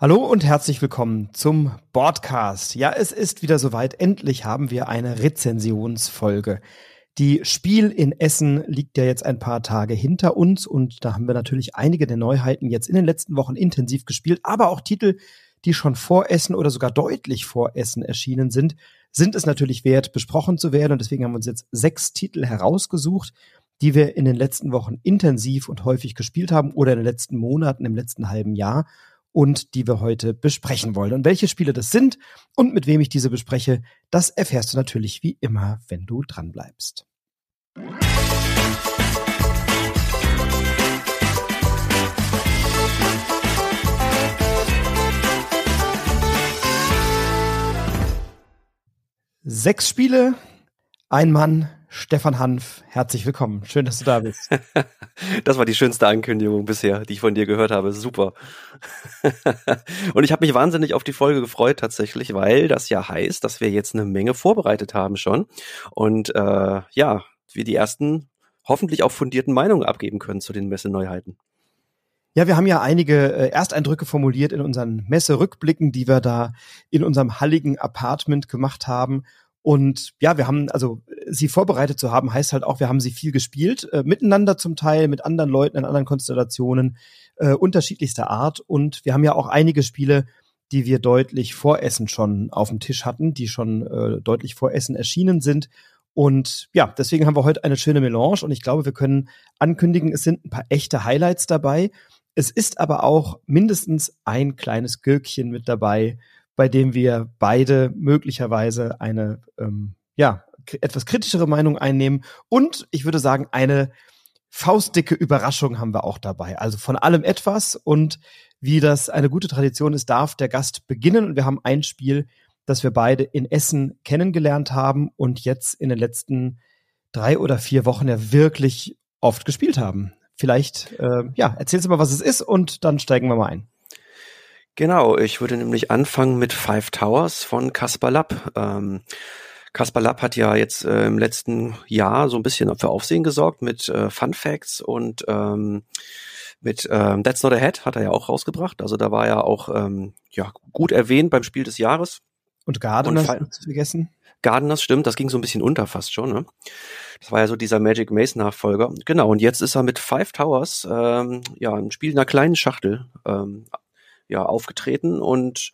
Hallo und herzlich willkommen zum Podcast. Ja, es ist wieder soweit. Endlich haben wir eine Rezensionsfolge. Die Spiel in Essen liegt ja jetzt ein paar Tage hinter uns und da haben wir natürlich einige der Neuheiten jetzt in den letzten Wochen intensiv gespielt, aber auch Titel, die schon vor Essen oder sogar deutlich vor Essen erschienen sind, sind es natürlich wert, besprochen zu werden und deswegen haben wir uns jetzt sechs Titel herausgesucht, die wir in den letzten Wochen intensiv und häufig gespielt haben oder in den letzten Monaten, im letzten halben Jahr und die wir heute besprechen wollen. Und welche Spiele das sind und mit wem ich diese bespreche, das erfährst du natürlich wie immer, wenn du dran bleibst. Sechs Spiele, ein Mann, Stefan Hanf, herzlich willkommen. Schön, dass du da bist. das war die schönste Ankündigung bisher, die ich von dir gehört habe. Super. Und ich habe mich wahnsinnig auf die Folge gefreut tatsächlich, weil das ja heißt, dass wir jetzt eine Menge vorbereitet haben schon. Und äh, ja, wir die ersten hoffentlich auch fundierten Meinungen abgeben können zu den Messeneuheiten. Ja, wir haben ja einige äh, Ersteindrücke formuliert in unseren Messerückblicken, die wir da in unserem halligen Apartment gemacht haben. Und ja, wir haben, also sie vorbereitet zu haben, heißt halt auch, wir haben sie viel gespielt, äh, miteinander zum Teil, mit anderen Leuten in anderen Konstellationen, äh, unterschiedlichster Art. Und wir haben ja auch einige Spiele, die wir deutlich vor Essen schon auf dem Tisch hatten, die schon äh, deutlich vor Essen erschienen sind. Und ja, deswegen haben wir heute eine schöne Melange und ich glaube, wir können ankündigen, es sind ein paar echte Highlights dabei. Es ist aber auch mindestens ein kleines Gürkchen mit dabei, bei dem wir beide möglicherweise eine ähm, ja etwas kritischere Meinung einnehmen und ich würde sagen eine faustdicke Überraschung haben wir auch dabei. Also von allem etwas und wie das eine gute Tradition ist, darf der Gast beginnen und wir haben ein Spiel, das wir beide in Essen kennengelernt haben und jetzt in den letzten drei oder vier Wochen ja wirklich oft gespielt haben. Vielleicht, äh, ja, erzählst du mal, was es ist und dann steigen wir mal ein. Genau, ich würde nämlich anfangen mit Five Towers von Caspar Lapp. Ähm, Kaspar Lapp hat ja jetzt äh, im letzten Jahr so ein bisschen für Aufsehen gesorgt mit äh, Fun Facts und ähm, mit ähm, That's Not a Head hat er ja auch rausgebracht. Also da war er auch ähm, ja, gut erwähnt beim Spiel des Jahres. Und Gardeners zu vergessen. Gardeners, stimmt, das ging so ein bisschen unter fast schon. Ne? Das war ja so dieser Magic Maze Nachfolger. Genau, und jetzt ist er mit Five Towers, ähm, ja, ein Spiel in einer kleinen Schachtel ähm, ja, aufgetreten und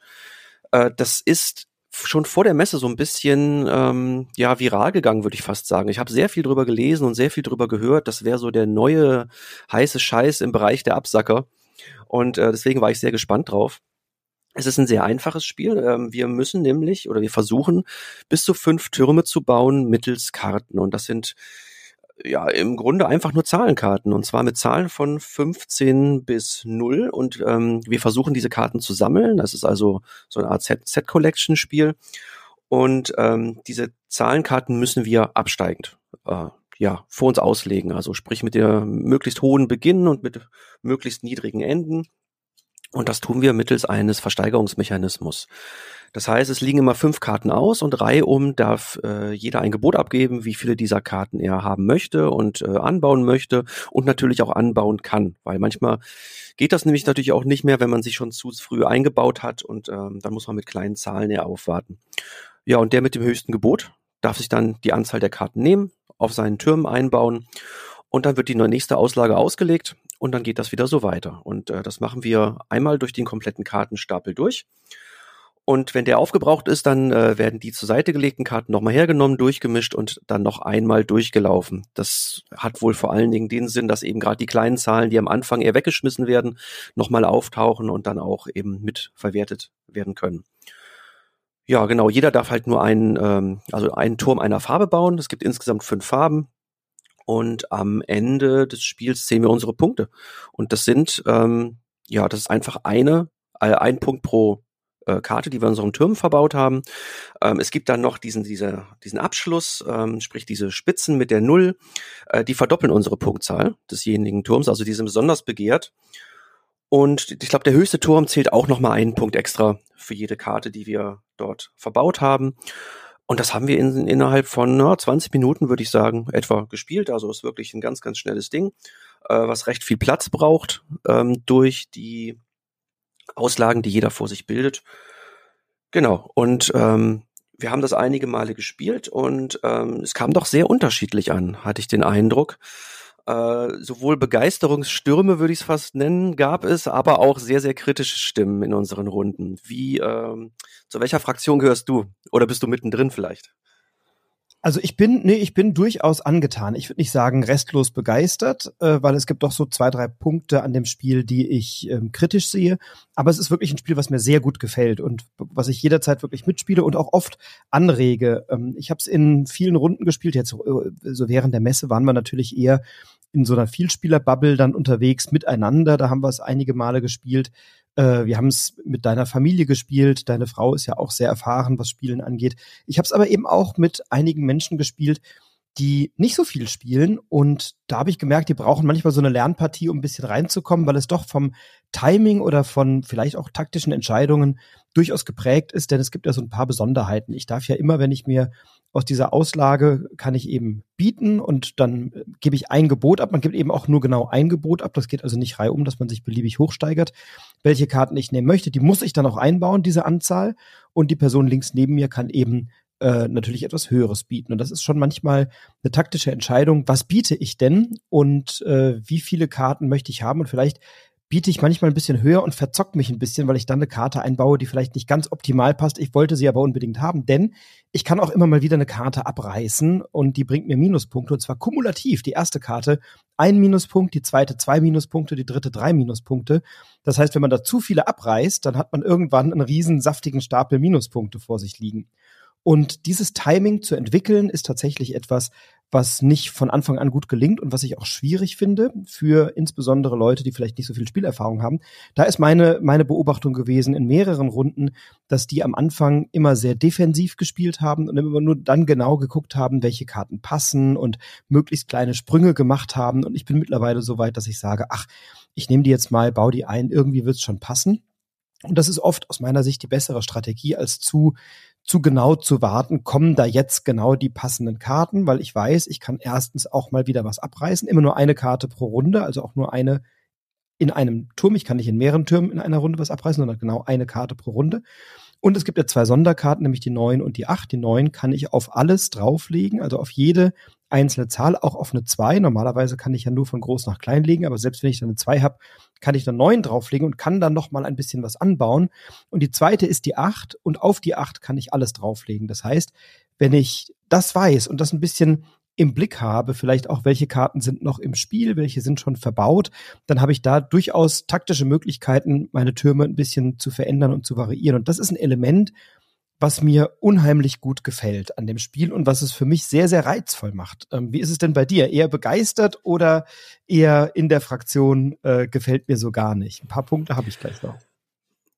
äh, das ist schon vor der Messe so ein bisschen ähm, ja viral gegangen, würde ich fast sagen. Ich habe sehr viel drüber gelesen und sehr viel drüber gehört. Das wäre so der neue heiße Scheiß im Bereich der Absacker. Und äh, deswegen war ich sehr gespannt drauf. Es ist ein sehr einfaches Spiel. Ähm, wir müssen nämlich oder wir versuchen bis zu fünf Türme zu bauen mittels Karten. Und das sind ja, im Grunde einfach nur Zahlenkarten und zwar mit Zahlen von 15 bis 0 und ähm, wir versuchen diese Karten zu sammeln. Das ist also so eine Art Set-Collection-Spiel und ähm, diese Zahlenkarten müssen wir absteigend äh, ja, vor uns auslegen. Also sprich mit der möglichst hohen Beginn und mit möglichst niedrigen Enden. Und das tun wir mittels eines Versteigerungsmechanismus. Das heißt, es liegen immer fünf Karten aus und reihum darf äh, jeder ein Gebot abgeben, wie viele dieser Karten er haben möchte und äh, anbauen möchte und natürlich auch anbauen kann. Weil manchmal geht das nämlich natürlich auch nicht mehr, wenn man sich schon zu früh eingebaut hat und ähm, dann muss man mit kleinen Zahlen eher aufwarten. Ja, und der mit dem höchsten Gebot darf sich dann die Anzahl der Karten nehmen, auf seinen Türmen einbauen und dann wird die nächste Auslage ausgelegt und dann geht das wieder so weiter. Und äh, das machen wir einmal durch den kompletten Kartenstapel durch. Und wenn der aufgebraucht ist, dann äh, werden die zur Seite gelegten Karten nochmal hergenommen, durchgemischt und dann noch einmal durchgelaufen. Das hat wohl vor allen Dingen den Sinn, dass eben gerade die kleinen Zahlen, die am Anfang eher weggeschmissen werden, nochmal auftauchen und dann auch eben mit verwertet werden können. Ja, genau. Jeder darf halt nur einen, ähm, also einen Turm einer Farbe bauen. Es gibt insgesamt fünf Farben. Und am Ende des Spiels sehen wir unsere Punkte. Und das sind, ähm, ja, das ist einfach eine, äh, ein Punkt pro äh, Karte, die wir in unseren Türmen verbaut haben. Ähm, es gibt dann noch diesen, diese, diesen Abschluss, ähm, sprich diese Spitzen mit der Null, äh, die verdoppeln unsere Punktzahl desjenigen Turms, also die sind besonders begehrt. Und ich glaube, der höchste Turm zählt auch nochmal einen Punkt extra für jede Karte, die wir dort verbaut haben. Und das haben wir in, innerhalb von na, 20 Minuten, würde ich sagen, etwa gespielt. Also ist wirklich ein ganz, ganz schnelles Ding, äh, was recht viel Platz braucht ähm, durch die Auslagen, die jeder vor sich bildet. Genau. Und ähm, wir haben das einige Male gespielt und ähm, es kam doch sehr unterschiedlich an, hatte ich den Eindruck. Äh, sowohl Begeisterungsstürme, würde ich es fast nennen, gab es, aber auch sehr, sehr kritische Stimmen in unseren Runden. Wie, ähm, zu welcher Fraktion gehörst du? Oder bist du mittendrin vielleicht? Also ich bin, nee, ich bin durchaus angetan. Ich würde nicht sagen restlos begeistert, äh, weil es gibt doch so zwei, drei Punkte an dem Spiel, die ich ähm, kritisch sehe. Aber es ist wirklich ein Spiel, was mir sehr gut gefällt und was ich jederzeit wirklich mitspiele und auch oft anrege. Ähm, ich habe es in vielen Runden gespielt. Jetzt äh, so während der Messe waren wir natürlich eher in so einer Vielspieler-Bubble dann unterwegs miteinander. Da haben wir es einige Male gespielt. Äh, wir haben es mit deiner Familie gespielt. Deine Frau ist ja auch sehr erfahren, was Spielen angeht. Ich habe es aber eben auch mit einigen Menschen gespielt, die nicht so viel spielen. Und da habe ich gemerkt, die brauchen manchmal so eine Lernpartie, um ein bisschen reinzukommen, weil es doch vom Timing oder von vielleicht auch taktischen Entscheidungen durchaus geprägt ist, denn es gibt ja so ein paar Besonderheiten. Ich darf ja immer, wenn ich mir aus dieser Auslage kann ich eben bieten und dann gebe ich ein Gebot ab. Man gibt eben auch nur genau ein Gebot ab. Das geht also nicht reihum, dass man sich beliebig hochsteigert. Welche Karten ich nehmen möchte, die muss ich dann auch einbauen, diese Anzahl. Und die Person links neben mir kann eben äh, natürlich etwas Höheres bieten. Und das ist schon manchmal eine taktische Entscheidung. Was biete ich denn und äh, wie viele Karten möchte ich haben? Und vielleicht biete ich manchmal ein bisschen höher und verzock mich ein bisschen, weil ich dann eine Karte einbaue, die vielleicht nicht ganz optimal passt. Ich wollte sie aber unbedingt haben, denn ich kann auch immer mal wieder eine Karte abreißen und die bringt mir Minuspunkte und zwar kumulativ. Die erste Karte ein Minuspunkt, die zweite zwei Minuspunkte, die dritte drei Minuspunkte. Das heißt, wenn man da zu viele abreißt, dann hat man irgendwann einen riesen saftigen Stapel Minuspunkte vor sich liegen. Und dieses Timing zu entwickeln, ist tatsächlich etwas, was nicht von Anfang an gut gelingt und was ich auch schwierig finde für insbesondere Leute, die vielleicht nicht so viel Spielerfahrung haben. Da ist meine, meine Beobachtung gewesen in mehreren Runden, dass die am Anfang immer sehr defensiv gespielt haben und immer nur dann genau geguckt haben, welche Karten passen und möglichst kleine Sprünge gemacht haben. Und ich bin mittlerweile so weit, dass ich sage, ach, ich nehme die jetzt mal, baue die ein, irgendwie wird's schon passen. Und das ist oft aus meiner Sicht die bessere Strategie, als zu zu genau zu warten, kommen da jetzt genau die passenden Karten, weil ich weiß, ich kann erstens auch mal wieder was abreißen, immer nur eine Karte pro Runde, also auch nur eine in einem Turm. Ich kann nicht in mehreren Türmen in einer Runde was abreißen, sondern genau eine Karte pro Runde. Und es gibt ja zwei Sonderkarten, nämlich die neun und die acht. Die neun kann ich auf alles drauflegen, also auf jede einzelne Zahl, auch auf eine zwei. Normalerweise kann ich ja nur von groß nach klein legen, aber selbst wenn ich dann eine zwei habe, kann ich dann neun drauflegen und kann dann noch mal ein bisschen was anbauen. Und die zweite ist die acht und auf die acht kann ich alles drauflegen. Das heißt, wenn ich das weiß und das ein bisschen im Blick habe, vielleicht auch welche Karten sind noch im Spiel, welche sind schon verbaut, dann habe ich da durchaus taktische Möglichkeiten, meine Türme ein bisschen zu verändern und zu variieren. Und das ist ein Element, was mir unheimlich gut gefällt an dem Spiel und was es für mich sehr, sehr reizvoll macht. Ähm, wie ist es denn bei dir? Eher begeistert oder eher in der Fraktion äh, gefällt mir so gar nicht? Ein paar Punkte habe ich gleich noch.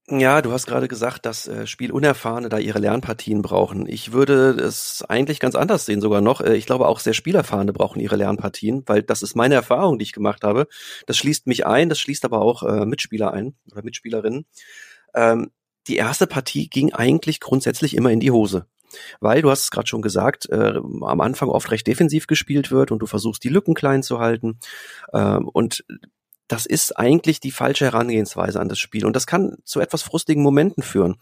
Ja, du hast gerade gesagt, dass äh, Spielunerfahrene da ihre Lernpartien brauchen. Ich würde es eigentlich ganz anders sehen sogar noch. Äh, ich glaube auch sehr Spielerfahrene brauchen ihre Lernpartien, weil das ist meine Erfahrung, die ich gemacht habe. Das schließt mich ein, das schließt aber auch äh, Mitspieler ein oder Mitspielerinnen. Ähm, die erste Partie ging eigentlich grundsätzlich immer in die Hose. Weil, du hast es gerade schon gesagt, äh, am Anfang oft recht defensiv gespielt wird und du versuchst die Lücken klein zu halten. Ähm, und das ist eigentlich die falsche Herangehensweise an das Spiel. Und das kann zu etwas frustigen Momenten führen.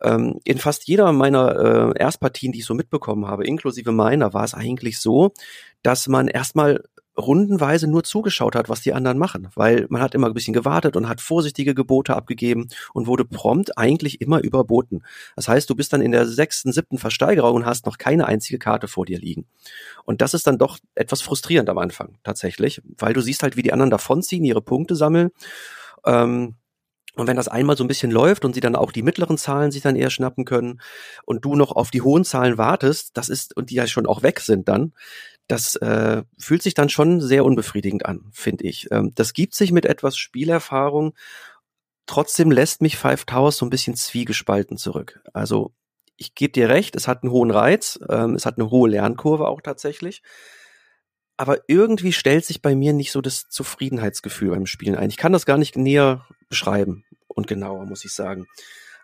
Ähm, in fast jeder meiner äh, Erstpartien, die ich so mitbekommen habe, inklusive meiner, war es eigentlich so, dass man erstmal rundenweise nur zugeschaut hat, was die anderen machen, weil man hat immer ein bisschen gewartet und hat vorsichtige Gebote abgegeben und wurde prompt eigentlich immer überboten. Das heißt, du bist dann in der sechsten, siebten Versteigerung und hast noch keine einzige Karte vor dir liegen. Und das ist dann doch etwas frustrierend am Anfang tatsächlich, weil du siehst halt, wie die anderen davonziehen, ihre Punkte sammeln. Ähm, und wenn das einmal so ein bisschen läuft und sie dann auch die mittleren Zahlen sich dann eher schnappen können und du noch auf die hohen Zahlen wartest, das ist, und die ja schon auch weg sind dann, das äh, fühlt sich dann schon sehr unbefriedigend an, finde ich. Ähm, das gibt sich mit etwas Spielerfahrung. Trotzdem lässt mich Five Towers so ein bisschen zwiegespalten zurück. Also ich gebe dir recht, es hat einen hohen Reiz, ähm, es hat eine hohe Lernkurve auch tatsächlich. Aber irgendwie stellt sich bei mir nicht so das Zufriedenheitsgefühl beim Spielen ein. Ich kann das gar nicht näher beschreiben und genauer, muss ich sagen.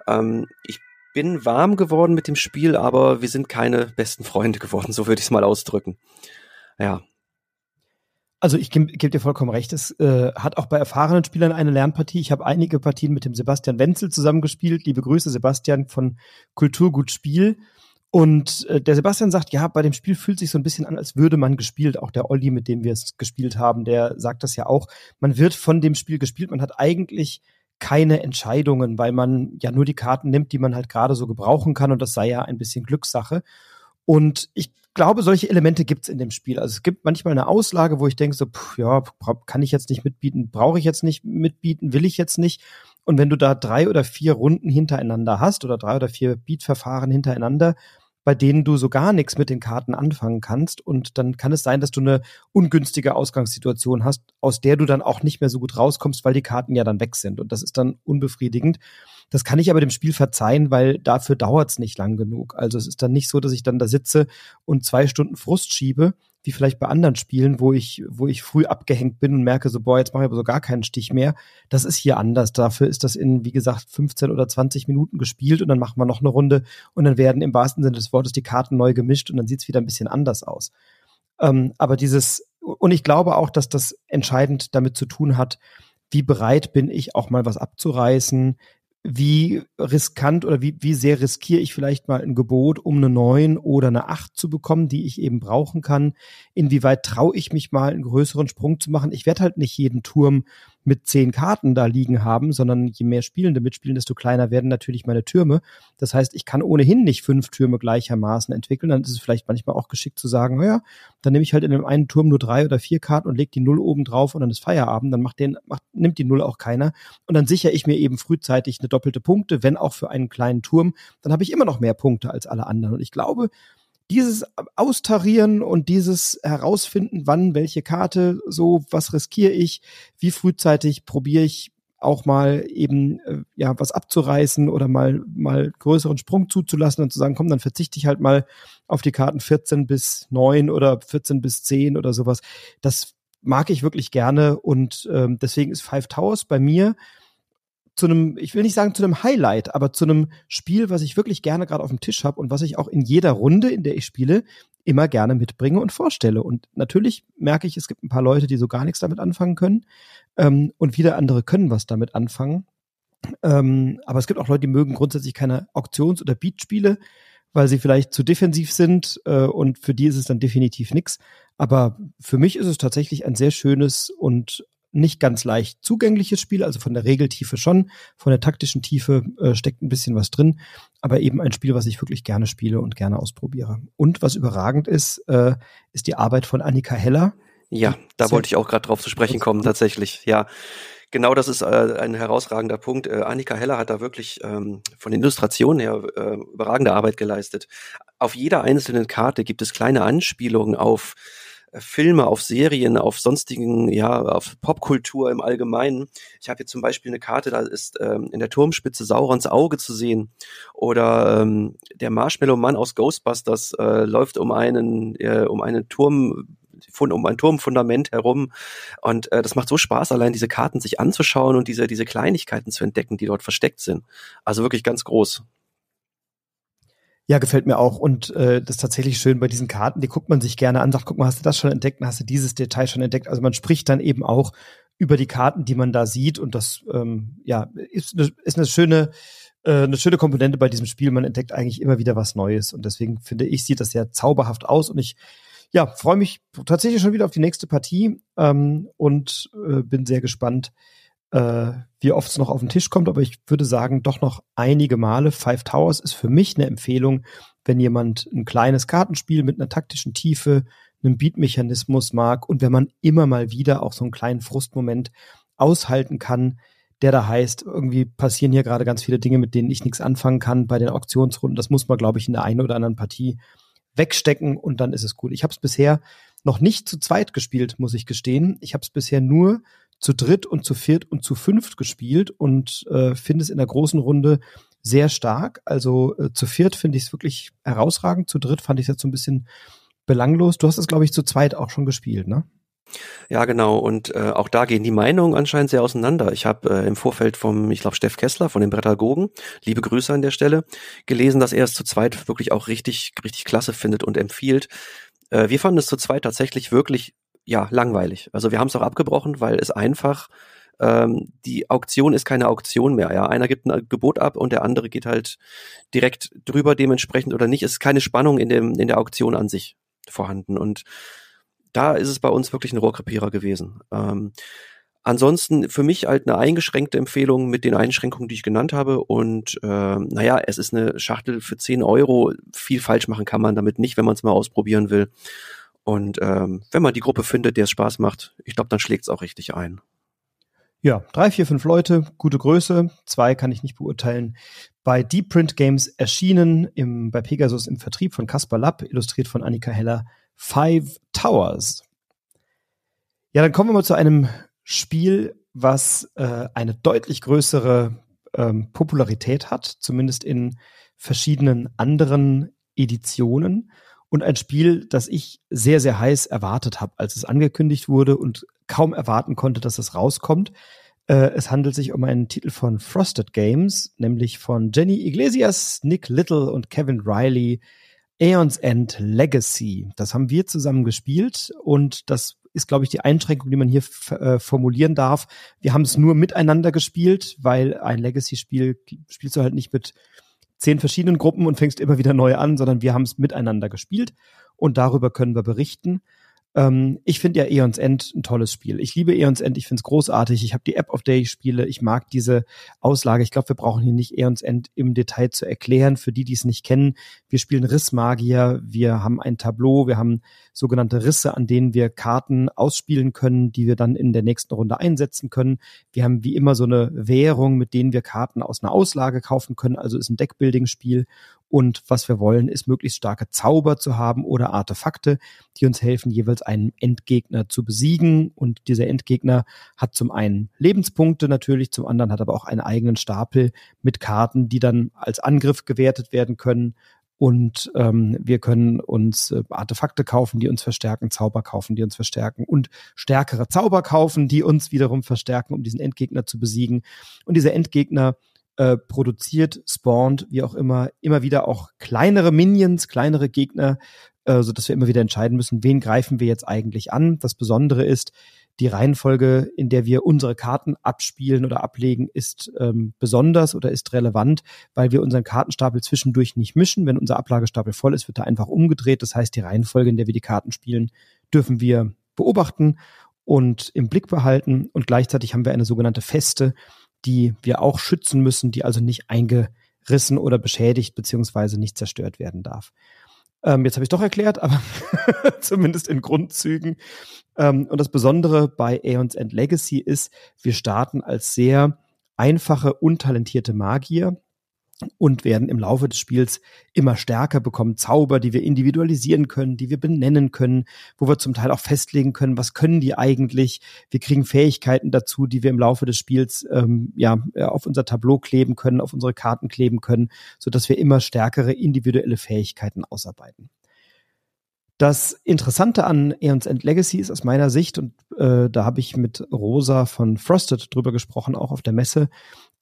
Ähm, ich bin warm geworden mit dem Spiel, aber wir sind keine besten Freunde geworden, so würde ich es mal ausdrücken. Ja. Also ich gebe geb dir vollkommen recht. Es äh, hat auch bei erfahrenen Spielern eine Lernpartie. Ich habe einige Partien mit dem Sebastian Wenzel zusammengespielt. Liebe Grüße, Sebastian von Kulturgut Spiel. Und äh, der Sebastian sagt, ja, bei dem Spiel fühlt sich so ein bisschen an, als würde man gespielt. Auch der Olli, mit dem wir es gespielt haben, der sagt das ja auch. Man wird von dem Spiel gespielt. Man hat eigentlich keine Entscheidungen, weil man ja nur die Karten nimmt, die man halt gerade so gebrauchen kann. Und das sei ja ein bisschen Glückssache. Und ich glaube, solche Elemente gibt's in dem Spiel. Also es gibt manchmal eine Auslage, wo ich denke, so, pff, ja, kann ich jetzt nicht mitbieten, brauche ich jetzt nicht mitbieten, will ich jetzt nicht. Und wenn du da drei oder vier Runden hintereinander hast oder drei oder vier Beatverfahren hintereinander, bei denen du so gar nichts mit den Karten anfangen kannst. Und dann kann es sein, dass du eine ungünstige Ausgangssituation hast, aus der du dann auch nicht mehr so gut rauskommst, weil die Karten ja dann weg sind. Und das ist dann unbefriedigend. Das kann ich aber dem Spiel verzeihen, weil dafür dauert es nicht lang genug. Also es ist dann nicht so, dass ich dann da sitze und zwei Stunden Frust schiebe, wie vielleicht bei anderen Spielen, wo ich, wo ich früh abgehängt bin und merke so, boah, jetzt mache ich aber so gar keinen Stich mehr. Das ist hier anders. Dafür ist das in, wie gesagt, 15 oder 20 Minuten gespielt und dann machen wir noch eine Runde und dann werden im wahrsten Sinne des Wortes die Karten neu gemischt und dann sieht's wieder ein bisschen anders aus. Ähm, aber dieses, und ich glaube auch, dass das entscheidend damit zu tun hat, wie bereit bin ich auch mal was abzureißen, wie riskant oder wie, wie sehr riskiere ich vielleicht mal ein Gebot, um eine 9 oder eine 8 zu bekommen, die ich eben brauchen kann. Inwieweit traue ich mich mal einen größeren Sprung zu machen? Ich werde halt nicht jeden Turm mit zehn Karten da liegen haben, sondern je mehr Spielende mitspielen, desto kleiner werden natürlich meine Türme. Das heißt, ich kann ohnehin nicht fünf Türme gleichermaßen entwickeln. Dann ist es vielleicht manchmal auch geschickt zu sagen, naja, dann nehme ich halt in dem einen Turm nur drei oder vier Karten und lege die Null oben drauf und dann ist Feierabend. Dann macht den, macht, nimmt die Null auch keiner. Und dann sichere ich mir eben frühzeitig eine doppelte Punkte, wenn auch für einen kleinen Turm. Dann habe ich immer noch mehr Punkte als alle anderen. Und ich glaube, dieses Austarieren und dieses Herausfinden, wann welche Karte, so was riskiere ich, wie frühzeitig probiere ich auch mal eben äh, ja was abzureißen oder mal mal größeren Sprung zuzulassen und zu sagen, komm, dann verzichte ich halt mal auf die Karten 14 bis 9 oder 14 bis 10 oder sowas. Das mag ich wirklich gerne und ähm, deswegen ist Five Towers bei mir zu einem, ich will nicht sagen zu einem Highlight, aber zu einem Spiel, was ich wirklich gerne gerade auf dem Tisch habe und was ich auch in jeder Runde, in der ich spiele, immer gerne mitbringe und vorstelle. Und natürlich merke ich, es gibt ein paar Leute, die so gar nichts damit anfangen können ähm, und wieder andere können was damit anfangen. Ähm, aber es gibt auch Leute, die mögen grundsätzlich keine Auktions- oder Beatspiele, weil sie vielleicht zu defensiv sind äh, und für die ist es dann definitiv nix. Aber für mich ist es tatsächlich ein sehr schönes und nicht ganz leicht zugängliches Spiel, also von der Regeltiefe schon, von der taktischen Tiefe äh, steckt ein bisschen was drin, aber eben ein Spiel, was ich wirklich gerne spiele und gerne ausprobiere. Und was überragend ist, äh, ist die Arbeit von Annika Heller. Ja, da wollte ich auch gerade drauf zu sprechen kommen, tatsächlich. Ja, genau das ist äh, ein herausragender Punkt. Äh, Annika Heller hat da wirklich ähm, von den Illustrationen her äh, überragende Arbeit geleistet. Auf jeder einzelnen Karte gibt es kleine Anspielungen auf Filme, auf Serien, auf sonstigen, ja, auf Popkultur im Allgemeinen. Ich habe hier zum Beispiel eine Karte, da ist ähm, in der Turmspitze Saurons Auge zu sehen. Oder ähm, der Marshmallow-Mann aus Ghostbusters äh, läuft um einen, äh, um einen Turm um ein Turmfundament herum. Und äh, das macht so Spaß, allein diese Karten sich anzuschauen und diese, diese Kleinigkeiten zu entdecken, die dort versteckt sind. Also wirklich ganz groß. Ja, gefällt mir auch. Und äh, das ist tatsächlich schön bei diesen Karten, die guckt man sich gerne an, sagt, guck mal, hast du das schon entdeckt, hast du dieses Detail schon entdeckt. Also man spricht dann eben auch über die Karten, die man da sieht. Und das ähm, ja, ist, eine, ist eine schöne, äh, eine schöne Komponente bei diesem Spiel. Man entdeckt eigentlich immer wieder was Neues. Und deswegen finde ich, sieht das sehr zauberhaft aus. Und ich ja, freue mich tatsächlich schon wieder auf die nächste Partie ähm, und äh, bin sehr gespannt, äh, wie oft es noch auf den Tisch kommt, aber ich würde sagen, doch noch einige Male. Five Towers ist für mich eine Empfehlung, wenn jemand ein kleines Kartenspiel mit einer taktischen Tiefe, einem Beatmechanismus mag und wenn man immer mal wieder auch so einen kleinen Frustmoment aushalten kann, der da heißt, irgendwie passieren hier gerade ganz viele Dinge, mit denen ich nichts anfangen kann bei den Auktionsrunden. Das muss man, glaube ich, in der einen oder anderen Partie wegstecken und dann ist es gut. Ich habe es bisher noch nicht zu zweit gespielt, muss ich gestehen. Ich habe es bisher nur zu dritt und zu viert und zu fünft gespielt und äh, finde es in der großen Runde sehr stark. Also äh, zu viert finde ich es wirklich herausragend. Zu dritt fand ich es jetzt so ein bisschen belanglos. Du hast es, glaube ich, zu zweit auch schon gespielt, ne? Ja, genau. Und äh, auch da gehen die Meinungen anscheinend sehr auseinander. Ich habe äh, im Vorfeld vom, ich glaube, Steff Kessler von den Brettagogen, liebe Grüße an der Stelle, gelesen, dass er es zu zweit wirklich auch richtig, richtig klasse findet und empfiehlt. Äh, wir fanden es zu zweit tatsächlich wirklich ja langweilig. Also wir haben es auch abgebrochen, weil es einfach ähm, die Auktion ist keine Auktion mehr. Ja, einer gibt ein Gebot ab und der andere geht halt direkt drüber dementsprechend oder nicht. Es ist keine Spannung in dem in der Auktion an sich vorhanden und da ist es bei uns wirklich ein Rohrkrepierer gewesen. Ähm, ansonsten für mich halt eine eingeschränkte Empfehlung mit den Einschränkungen, die ich genannt habe. Und äh, naja, es ist eine Schachtel für 10 Euro. Viel falsch machen kann man damit nicht, wenn man es mal ausprobieren will. Und ähm, wenn man die Gruppe findet, der es Spaß macht, ich glaube, dann schlägt es auch richtig ein. Ja, drei, vier, fünf Leute, gute Größe. Zwei kann ich nicht beurteilen. Bei Deep Print Games erschienen im, bei Pegasus im Vertrieb von Caspar Lapp, illustriert von Annika Heller, Five Towers. Ja, dann kommen wir mal zu einem Spiel, was äh, eine deutlich größere ähm, Popularität hat, zumindest in verschiedenen anderen Editionen. Und ein Spiel, das ich sehr, sehr heiß erwartet habe, als es angekündigt wurde und kaum erwarten konnte, dass es rauskommt. Äh, es handelt sich um einen Titel von Frosted Games, nämlich von Jenny Iglesias, Nick Little und Kevin Riley. Aeons End Legacy. Das haben wir zusammen gespielt und das ist, glaube ich, die Einschränkung, die man hier äh, formulieren darf. Wir haben es nur miteinander gespielt, weil ein Legacy-Spiel spielst du halt nicht mit zehn verschiedenen Gruppen und fängst immer wieder neu an, sondern wir haben es miteinander gespielt und darüber können wir berichten. Ähm, ich finde ja Eons End ein tolles Spiel. Ich liebe Eons End, ich finde es großartig. Ich habe die App, auf der ich spiele. Ich mag diese Auslage. Ich glaube, wir brauchen hier nicht Eons End im Detail zu erklären. Für die, die es nicht kennen, wir spielen Rissmagier, wir haben ein Tableau, wir haben sogenannte Risse, an denen wir Karten ausspielen können, die wir dann in der nächsten Runde einsetzen können. Wir haben wie immer so eine Währung, mit denen wir Karten aus einer Auslage kaufen können. Also ist ein Deckbuilding-Spiel. Und was wir wollen, ist möglichst starke Zauber zu haben oder Artefakte, die uns helfen, jeweils einen Endgegner zu besiegen. Und dieser Endgegner hat zum einen Lebenspunkte natürlich, zum anderen hat aber auch einen eigenen Stapel mit Karten, die dann als Angriff gewertet werden können. Und ähm, wir können uns äh, Artefakte kaufen, die uns verstärken, Zauber kaufen, die uns verstärken und stärkere Zauber kaufen, die uns wiederum verstärken, um diesen Endgegner zu besiegen. Und dieser Endgegner äh, produziert, spawnt, wie auch immer, immer wieder auch kleinere Minions, kleinere Gegner, äh, so dass wir immer wieder entscheiden müssen, wen greifen wir jetzt eigentlich an. Das Besondere ist, die Reihenfolge, in der wir unsere Karten abspielen oder ablegen, ist ähm, besonders oder ist relevant, weil wir unseren Kartenstapel zwischendurch nicht mischen. Wenn unser Ablagestapel voll ist, wird er einfach umgedreht. Das heißt, die Reihenfolge, in der wir die Karten spielen, dürfen wir beobachten und im Blick behalten. Und gleichzeitig haben wir eine sogenannte Feste, die wir auch schützen müssen, die also nicht eingerissen oder beschädigt beziehungsweise nicht zerstört werden darf. Ähm, jetzt habe ich doch erklärt, aber zumindest in Grundzügen. Ähm, und das Besondere bei Aeons End Legacy ist, wir starten als sehr einfache, untalentierte Magier und werden im Laufe des Spiels immer stärker, bekommen Zauber, die wir individualisieren können, die wir benennen können, wo wir zum Teil auch festlegen können, was können die eigentlich. Wir kriegen Fähigkeiten dazu, die wir im Laufe des Spiels ähm, ja auf unser Tableau kleben können, auf unsere Karten kleben können, so dass wir immer stärkere individuelle Fähigkeiten ausarbeiten. Das Interessante an Aeons End Legacy ist aus meiner Sicht, und äh, da habe ich mit Rosa von Frosted drüber gesprochen, auch auf der Messe,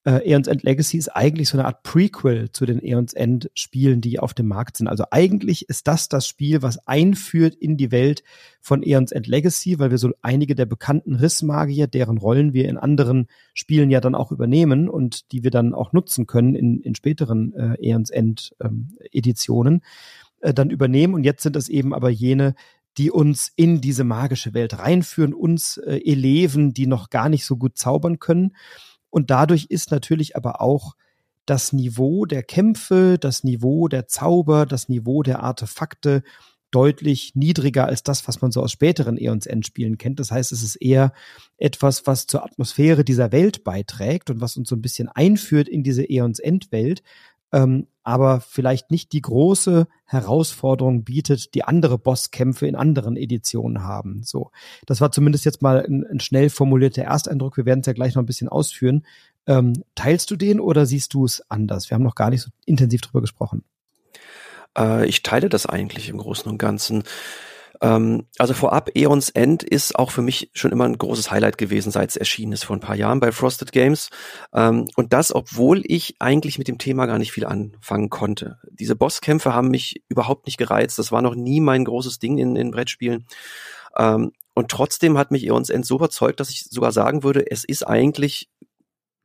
äh, Aeons End Legacy ist eigentlich so eine Art Prequel zu den Aeons End Spielen, die auf dem Markt sind. Also eigentlich ist das das Spiel, was einführt in die Welt von Aeons End Legacy, weil wir so einige der bekannten Rissmagier, deren Rollen wir in anderen Spielen ja dann auch übernehmen und die wir dann auch nutzen können in, in späteren äh, Aeons End ähm, Editionen, äh, dann übernehmen. Und jetzt sind es eben aber jene, die uns in diese magische Welt reinführen, uns äh, Eleven, die noch gar nicht so gut zaubern können. Und dadurch ist natürlich aber auch das Niveau der Kämpfe, das Niveau der Zauber, das Niveau der Artefakte deutlich niedriger als das, was man so aus späteren Eons Endspielen kennt. Das heißt, es ist eher etwas, was zur Atmosphäre dieser Welt beiträgt und was uns so ein bisschen einführt in diese Eons Endwelt, ähm, aber vielleicht nicht die große Herausforderung bietet, die andere Bosskämpfe in anderen Editionen haben. So, das war zumindest jetzt mal ein, ein schnell formulierter Ersteindruck. Wir werden es ja gleich noch ein bisschen ausführen. Ähm, teilst du den oder siehst du es anders? Wir haben noch gar nicht so intensiv drüber gesprochen. Äh, ich teile das eigentlich im Großen und Ganzen. Ähm, also vorab, Eons End ist auch für mich schon immer ein großes Highlight gewesen, seit es erschienen ist vor ein paar Jahren bei Frosted Games. Ähm, und das, obwohl ich eigentlich mit dem Thema gar nicht viel anfangen konnte. Diese Bosskämpfe haben mich überhaupt nicht gereizt. Das war noch nie mein großes Ding in, in Brettspielen. Ähm, und trotzdem hat mich Eons End so überzeugt, dass ich sogar sagen würde, es ist eigentlich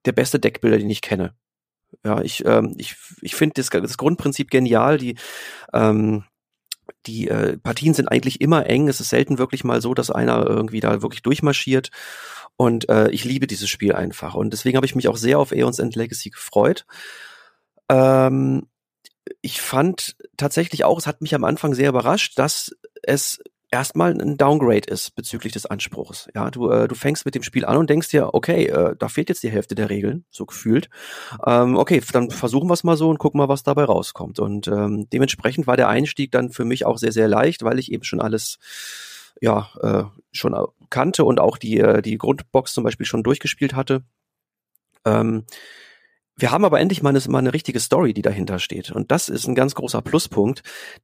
der beste Deckbilder, den ich kenne. Ja, ich, ähm, ich, ich finde das, das Grundprinzip genial. Die, ähm, die äh, Partien sind eigentlich immer eng. Es ist selten wirklich mal so, dass einer irgendwie da wirklich durchmarschiert. Und äh, ich liebe dieses Spiel einfach. Und deswegen habe ich mich auch sehr auf Aeons End Legacy gefreut. Ähm, ich fand tatsächlich auch, es hat mich am Anfang sehr überrascht, dass es erstmal ein Downgrade ist bezüglich des Anspruchs. Ja, du, äh, du fängst mit dem Spiel an und denkst dir, okay, äh, da fehlt jetzt die Hälfte der Regeln, so gefühlt. Ähm, okay, dann versuchen wir es mal so und gucken mal, was dabei rauskommt. Und ähm, dementsprechend war der Einstieg dann für mich auch sehr, sehr leicht, weil ich eben schon alles ja äh, schon kannte und auch die, äh, die Grundbox zum Beispiel schon durchgespielt hatte. Ähm, wir haben aber endlich mal eine, mal eine richtige Story, die dahinter steht. Und das ist ein ganz großer Pluspunkt,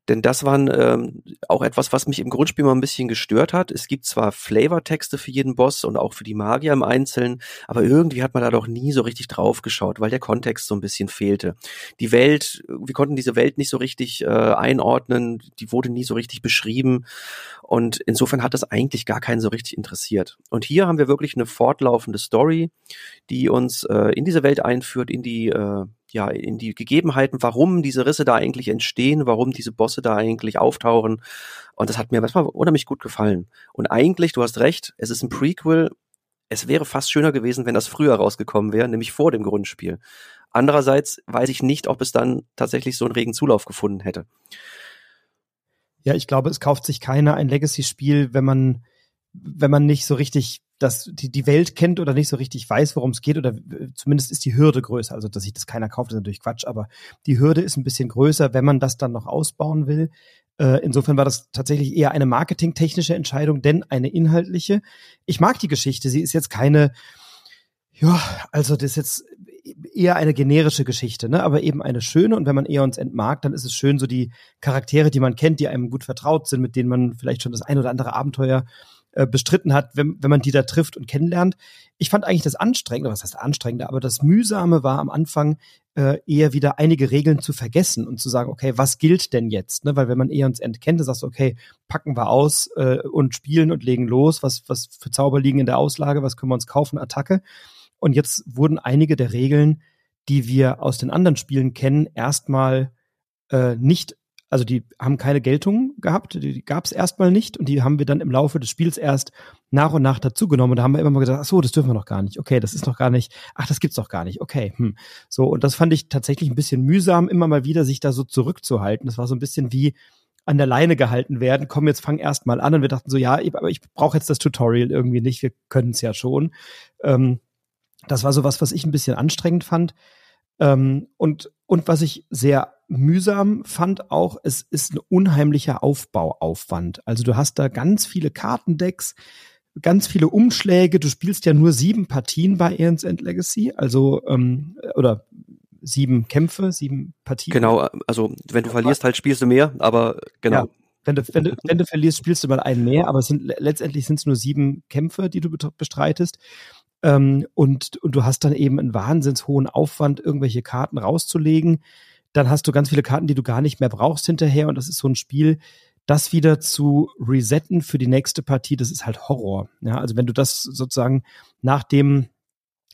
denn das war ähm, auch etwas, was mich im Grundspiel mal ein bisschen gestört hat. Es gibt zwar Flavortexte für jeden Boss und auch für die Magier im Einzelnen, aber irgendwie hat man da doch nie so richtig drauf geschaut, weil der Kontext so ein bisschen fehlte. Die Welt, wir konnten diese Welt nicht so richtig äh, einordnen, die wurde nie so richtig beschrieben. Und insofern hat das eigentlich gar keinen so richtig interessiert. Und hier haben wir wirklich eine fortlaufende Story, die uns äh, in diese Welt einführt, in die äh, ja in die Gegebenheiten, warum diese Risse da eigentlich entstehen, warum diese Bosse da eigentlich auftauchen. Und das hat mir manchmal unheimlich gut gefallen. Und eigentlich, du hast recht, es ist ein Prequel. Es wäre fast schöner gewesen, wenn das früher rausgekommen wäre, nämlich vor dem Grundspiel. Andererseits weiß ich nicht, ob es dann tatsächlich so einen regen Zulauf gefunden hätte. Ja, ich glaube, es kauft sich keiner ein Legacy-Spiel, wenn man, wenn man nicht so richtig das, die, die Welt kennt oder nicht so richtig weiß, worum es geht, oder zumindest ist die Hürde größer. Also, dass sich das keiner kauft, ist natürlich Quatsch, aber die Hürde ist ein bisschen größer, wenn man das dann noch ausbauen will. Äh, insofern war das tatsächlich eher eine marketingtechnische Entscheidung, denn eine inhaltliche. Ich mag die Geschichte. Sie ist jetzt keine, ja, also das ist jetzt eher eine generische Geschichte, ne? aber eben eine schöne. Und wenn man Eons entmag, dann ist es schön, so die Charaktere, die man kennt, die einem gut vertraut sind, mit denen man vielleicht schon das ein oder andere Abenteuer äh, bestritten hat, wenn, wenn man die da trifft und kennenlernt. Ich fand eigentlich das Anstrengende, was heißt Anstrengende, aber das Mühsame war am Anfang äh, eher wieder einige Regeln zu vergessen und zu sagen, okay, was gilt denn jetzt? Ne? Weil wenn man Eons End kennt, dann sagst du, okay, packen wir aus äh, und spielen und legen los, was, was für Zauber liegen in der Auslage, was können wir uns kaufen, Attacke. Und jetzt wurden einige der Regeln, die wir aus den anderen Spielen kennen, erstmal äh, nicht, also die haben keine Geltung gehabt, die, die gab es erstmal nicht und die haben wir dann im Laufe des Spiels erst nach und nach dazugenommen. Und da haben wir immer mal gesagt, ach so, das dürfen wir noch gar nicht. Okay, das ist noch gar nicht. Ach, das gibt's doch gar nicht. Okay, hm. So und das fand ich tatsächlich ein bisschen mühsam, immer mal wieder sich da so zurückzuhalten. Das war so ein bisschen wie an der Leine gehalten werden. Komm, jetzt fang erst mal an. Und wir dachten so, ja, aber ich brauche jetzt das Tutorial irgendwie nicht. Wir können es ja schon. Ähm, das war so was, was ich ein bisschen anstrengend fand. Ähm, und, und was ich sehr mühsam fand auch, es ist ein unheimlicher Aufbauaufwand. Also du hast da ganz viele Kartendecks, ganz viele Umschläge. Du spielst ja nur sieben Partien bei Aeons End Legacy, also ähm, oder sieben Kämpfe, sieben Partien. Genau, also wenn du verlierst, halt spielst du mehr, aber genau. Ja, wenn du, wenn, du, wenn du verlierst, spielst du mal einen mehr, aber es sind letztendlich sind es nur sieben Kämpfe, die du bestreitest. Ähm, und, und du hast dann eben einen wahnsinns hohen Aufwand, irgendwelche Karten rauszulegen. Dann hast du ganz viele Karten, die du gar nicht mehr brauchst hinterher. Und das ist so ein Spiel, das wieder zu resetten für die nächste Partie, das ist halt Horror. Ja, also wenn du das sozusagen nach dem,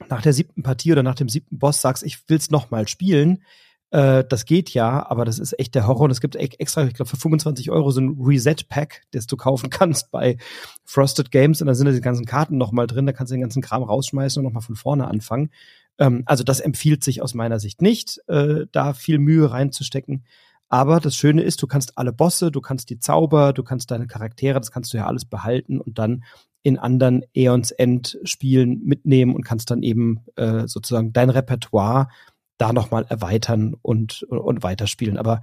nach der siebten Partie oder nach dem siebten Boss sagst, ich will's noch mal spielen, äh, das geht ja, aber das ist echt der Horror. Und es gibt extra, ich glaube, für 25 Euro so ein Reset-Pack, das du kaufen kannst bei Frosted Games. Und da sind da die ganzen Karten nochmal drin. Da kannst du den ganzen Kram rausschmeißen und nochmal von vorne anfangen. Ähm, also das empfiehlt sich aus meiner Sicht nicht, äh, da viel Mühe reinzustecken. Aber das Schöne ist, du kannst alle Bosse, du kannst die Zauber, du kannst deine Charaktere, das kannst du ja alles behalten und dann in anderen Aeons End Spielen mitnehmen und kannst dann eben äh, sozusagen dein Repertoire da nochmal erweitern und, und weiterspielen. Aber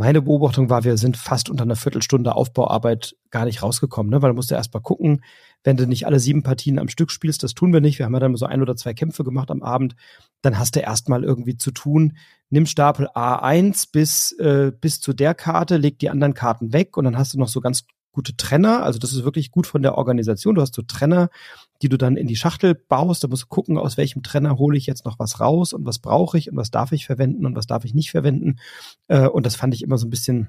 meine Beobachtung war, wir sind fast unter einer Viertelstunde Aufbauarbeit gar nicht rausgekommen, ne? weil du musst ja erst mal gucken, wenn du nicht alle sieben Partien am Stück spielst, das tun wir nicht. Wir haben ja dann so ein oder zwei Kämpfe gemacht am Abend. Dann hast du erst mal irgendwie zu tun. Nimm Stapel A1 bis, äh, bis zu der Karte, leg die anderen Karten weg und dann hast du noch so ganz gute Trenner. Also das ist wirklich gut von der Organisation. Du hast so Trenner, die du dann in die Schachtel baust. Da musst du gucken, aus welchem Trenner hole ich jetzt noch was raus und was brauche ich und was darf ich verwenden und was darf ich nicht verwenden. Äh, und das fand ich immer so ein bisschen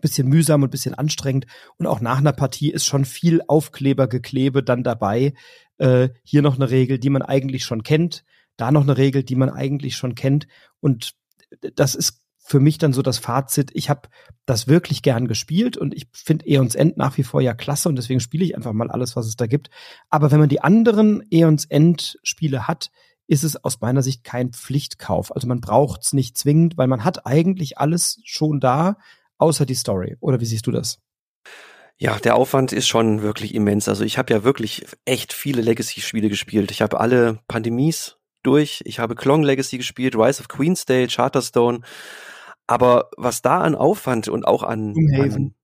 bisschen mühsam und bisschen anstrengend. Und auch nach einer Partie ist schon viel Aufkleber-Geklebe dann dabei. Äh, hier noch eine Regel, die man eigentlich schon kennt. Da noch eine Regel, die man eigentlich schon kennt. Und das ist für mich dann so das Fazit, ich habe das wirklich gern gespielt und ich finde Eons End nach wie vor ja klasse und deswegen spiele ich einfach mal alles, was es da gibt. Aber wenn man die anderen Eons End Spiele hat, ist es aus meiner Sicht kein Pflichtkauf. Also man braucht es nicht zwingend, weil man hat eigentlich alles schon da, außer die Story. Oder wie siehst du das? Ja, der Aufwand ist schon wirklich immens. Also ich habe ja wirklich echt viele Legacy-Spiele gespielt. Ich habe alle Pandemies durch. Ich habe Klong Legacy gespielt, Rise of Queensdale, Charterstone. Aber was da an Aufwand und auch an Gloomhaven, an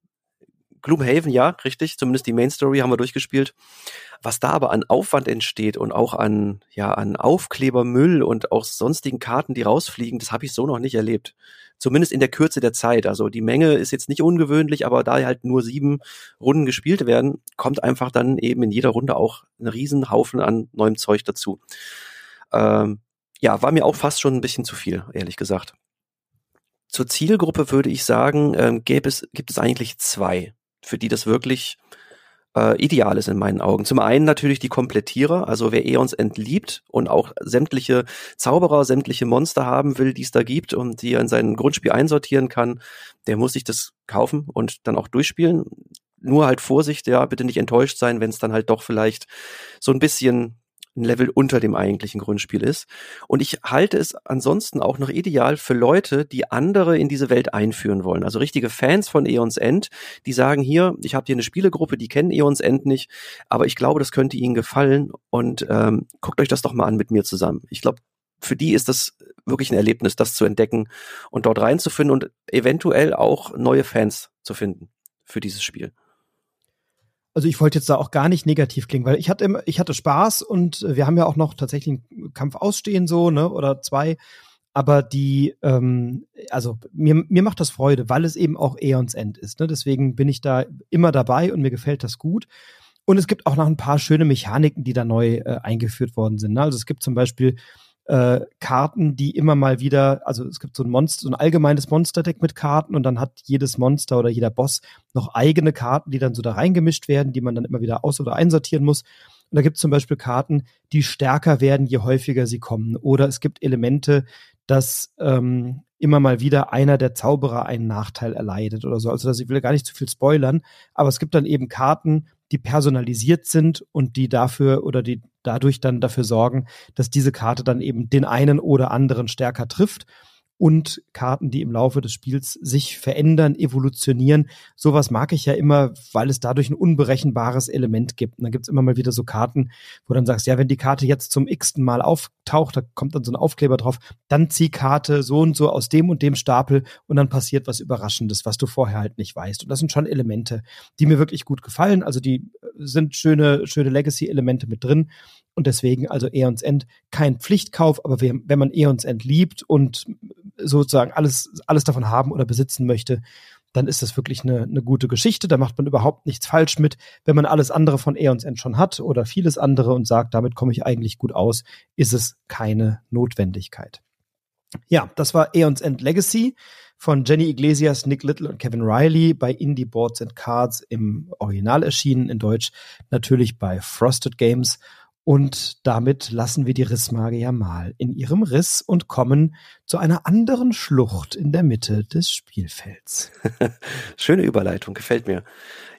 Gloomhaven ja, richtig, zumindest die Main Story haben wir durchgespielt. Was da aber an Aufwand entsteht und auch an, ja, an Aufklebermüll und auch sonstigen Karten, die rausfliegen, das habe ich so noch nicht erlebt. Zumindest in der Kürze der Zeit. Also die Menge ist jetzt nicht ungewöhnlich, aber da halt nur sieben Runden gespielt werden, kommt einfach dann eben in jeder Runde auch ein Riesenhaufen an neuem Zeug dazu. Ähm, ja, war mir auch fast schon ein bisschen zu viel, ehrlich gesagt. Zur Zielgruppe würde ich sagen, ähm, gäbe es, gibt es eigentlich zwei, für die das wirklich äh, ideal ist in meinen Augen. Zum einen natürlich die Komplettierer, also wer Eons entliebt und auch sämtliche Zauberer, sämtliche Monster haben will, die es da gibt und die er in sein Grundspiel einsortieren kann, der muss sich das kaufen und dann auch durchspielen. Nur halt Vorsicht, ja, bitte nicht enttäuscht sein, wenn es dann halt doch vielleicht so ein bisschen ein Level unter dem eigentlichen Grundspiel ist. Und ich halte es ansonsten auch noch ideal für Leute, die andere in diese Welt einführen wollen. Also richtige Fans von Eons End, die sagen hier, ich habe hier eine Spielegruppe, die kennen Eons End nicht, aber ich glaube, das könnte ihnen gefallen und ähm, guckt euch das doch mal an mit mir zusammen. Ich glaube, für die ist das wirklich ein Erlebnis, das zu entdecken und dort reinzufinden und eventuell auch neue Fans zu finden für dieses Spiel also ich wollte jetzt da auch gar nicht negativ klingen, weil ich hatte immer, ich hatte Spaß und wir haben ja auch noch tatsächlich einen Kampf ausstehen so, ne, oder zwei. Aber die, ähm, also mir, mir macht das Freude, weil es eben auch Eons End ist. Ne? Deswegen bin ich da immer dabei und mir gefällt das gut. Und es gibt auch noch ein paar schöne Mechaniken, die da neu äh, eingeführt worden sind. Ne? Also es gibt zum Beispiel äh, Karten, die immer mal wieder, also es gibt so ein Monster, so ein allgemeines Monsterdeck mit Karten und dann hat jedes Monster oder jeder Boss noch eigene Karten, die dann so da reingemischt werden, die man dann immer wieder aus- oder einsortieren muss. Und da gibt es zum Beispiel Karten, die stärker werden, je häufiger sie kommen. Oder es gibt Elemente, dass ähm, immer mal wieder einer der Zauberer einen Nachteil erleidet oder so. Also dass ich will gar nicht zu viel spoilern, aber es gibt dann eben Karten, die personalisiert sind und die dafür oder die dadurch dann dafür sorgen, dass diese Karte dann eben den einen oder anderen stärker trifft und Karten, die im Laufe des Spiels sich verändern, evolutionieren. Sowas mag ich ja immer, weil es dadurch ein unberechenbares Element gibt. Und dann gibt's immer mal wieder so Karten, wo dann sagst, ja, wenn die Karte jetzt zum x-ten Mal auftaucht, da kommt dann so ein Aufkleber drauf, dann zieh Karte so und so aus dem und dem Stapel und dann passiert was Überraschendes, was du vorher halt nicht weißt. Und das sind schon Elemente, die mir wirklich gut gefallen. Also die sind schöne, schöne Legacy-Elemente mit drin. Und deswegen also Eons End kein Pflichtkauf, aber wenn man Eons End liebt und sozusagen alles, alles davon haben oder besitzen möchte, dann ist das wirklich eine, eine gute Geschichte. Da macht man überhaupt nichts falsch mit. Wenn man alles andere von Eons End schon hat oder vieles andere und sagt, damit komme ich eigentlich gut aus, ist es keine Notwendigkeit. Ja, das war Eons End Legacy von Jenny Iglesias, Nick Little und Kevin Riley bei Indie Boards and Cards im Original erschienen, in Deutsch natürlich bei Frosted Games. Und damit lassen wir die Rissmagier mal in ihrem Riss und kommen zu einer anderen Schlucht in der Mitte des Spielfelds. Schöne Überleitung, gefällt mir.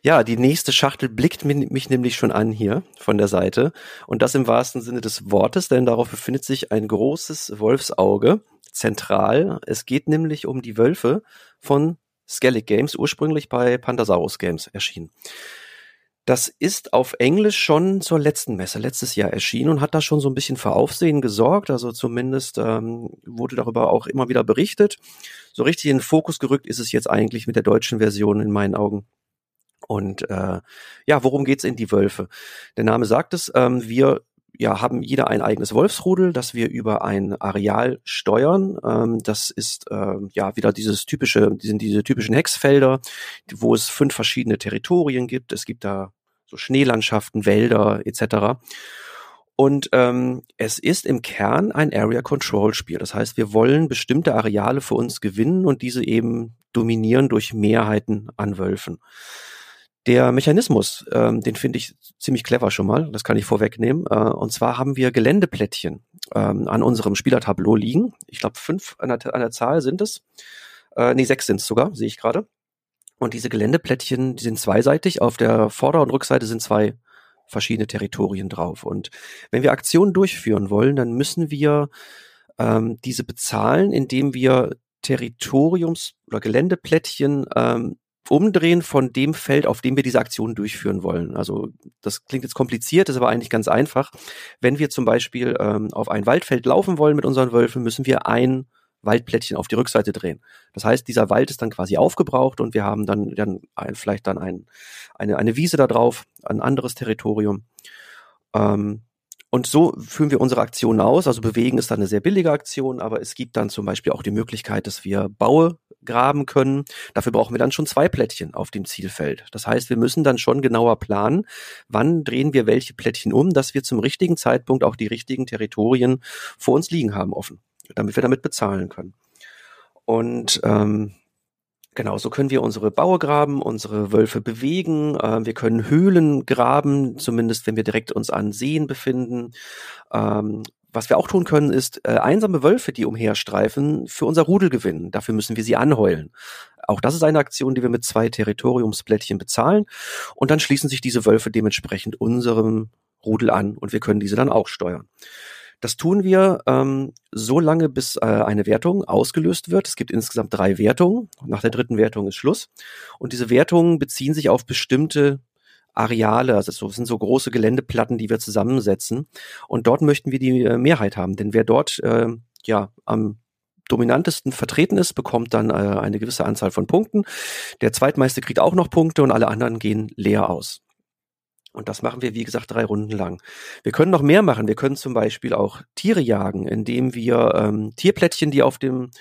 Ja, die nächste Schachtel blickt mich nämlich schon an hier von der Seite. Und das im wahrsten Sinne des Wortes, denn darauf befindet sich ein großes Wolfsauge zentral. Es geht nämlich um die Wölfe von Skellig Games, ursprünglich bei Pandasaurus Games erschienen. Das ist auf Englisch schon zur letzten Messe letztes Jahr erschienen und hat da schon so ein bisschen für Aufsehen gesorgt. Also zumindest ähm, wurde darüber auch immer wieder berichtet. So richtig in den Fokus gerückt ist es jetzt eigentlich mit der deutschen Version in meinen Augen. Und äh, ja, worum geht's in die Wölfe? Der Name sagt es, ähm, wir ja, haben jeder ein eigenes Wolfsrudel, das wir über ein Areal steuern. Ähm, das ist äh, ja wieder dieses typische, sind diese typischen Hexfelder, wo es fünf verschiedene Territorien gibt. Es gibt da so Schneelandschaften, Wälder etc. Und ähm, es ist im Kern ein Area Control Spiel. Das heißt, wir wollen bestimmte Areale für uns gewinnen und diese eben dominieren durch Mehrheiten an Wölfen. Der Mechanismus, ähm, den finde ich ziemlich clever schon mal, das kann ich vorwegnehmen. Äh, und zwar haben wir Geländeplättchen ähm, an unserem Spielertableau liegen. Ich glaube, fünf an der, an der Zahl sind es. Äh, nee, sechs sind es sogar, sehe ich gerade. Und diese Geländeplättchen, die sind zweiseitig. Auf der Vorder- und Rückseite sind zwei verschiedene Territorien drauf. Und wenn wir Aktionen durchführen wollen, dann müssen wir ähm, diese bezahlen, indem wir Territoriums- oder Geländeplättchen ähm, umdrehen von dem Feld, auf dem wir diese Aktion durchführen wollen. Also das klingt jetzt kompliziert, ist aber eigentlich ganz einfach. Wenn wir zum Beispiel ähm, auf ein Waldfeld laufen wollen mit unseren Wölfen, müssen wir ein Waldplättchen auf die Rückseite drehen. Das heißt, dieser Wald ist dann quasi aufgebraucht und wir haben dann, dann ein, vielleicht dann ein, eine, eine Wiese da drauf, ein anderes Territorium. Ähm, und so führen wir unsere Aktion aus. Also bewegen ist dann eine sehr billige Aktion, aber es gibt dann zum Beispiel auch die Möglichkeit, dass wir Baue graben können. Dafür brauchen wir dann schon zwei Plättchen auf dem Zielfeld. Das heißt, wir müssen dann schon genauer planen, wann drehen wir welche Plättchen um, dass wir zum richtigen Zeitpunkt auch die richtigen Territorien vor uns liegen haben offen, damit wir damit bezahlen können. Und ähm, Genau, so können wir unsere Baue graben, unsere Wölfe bewegen, äh, wir können Höhlen graben, zumindest wenn wir direkt uns an Seen befinden. Ähm, was wir auch tun können, ist äh, einsame Wölfe, die umherstreifen, für unser Rudel gewinnen. Dafür müssen wir sie anheulen. Auch das ist eine Aktion, die wir mit zwei Territoriumsplättchen bezahlen. Und dann schließen sich diese Wölfe dementsprechend unserem Rudel an und wir können diese dann auch steuern. Das tun wir ähm, so lange, bis äh, eine Wertung ausgelöst wird. Es gibt insgesamt drei Wertungen. Nach der dritten Wertung ist Schluss. Und diese Wertungen beziehen sich auf bestimmte Areale, also das sind so große Geländeplatten, die wir zusammensetzen. Und dort möchten wir die äh, Mehrheit haben. Denn wer dort äh, ja am dominantesten vertreten ist, bekommt dann äh, eine gewisse Anzahl von Punkten. Der zweitmeiste kriegt auch noch Punkte und alle anderen gehen leer aus. Und das machen wir, wie gesagt, drei Runden lang. Wir können noch mehr machen. Wir können zum Beispiel auch Tiere jagen, indem wir ähm, Tierplättchen, die auf dem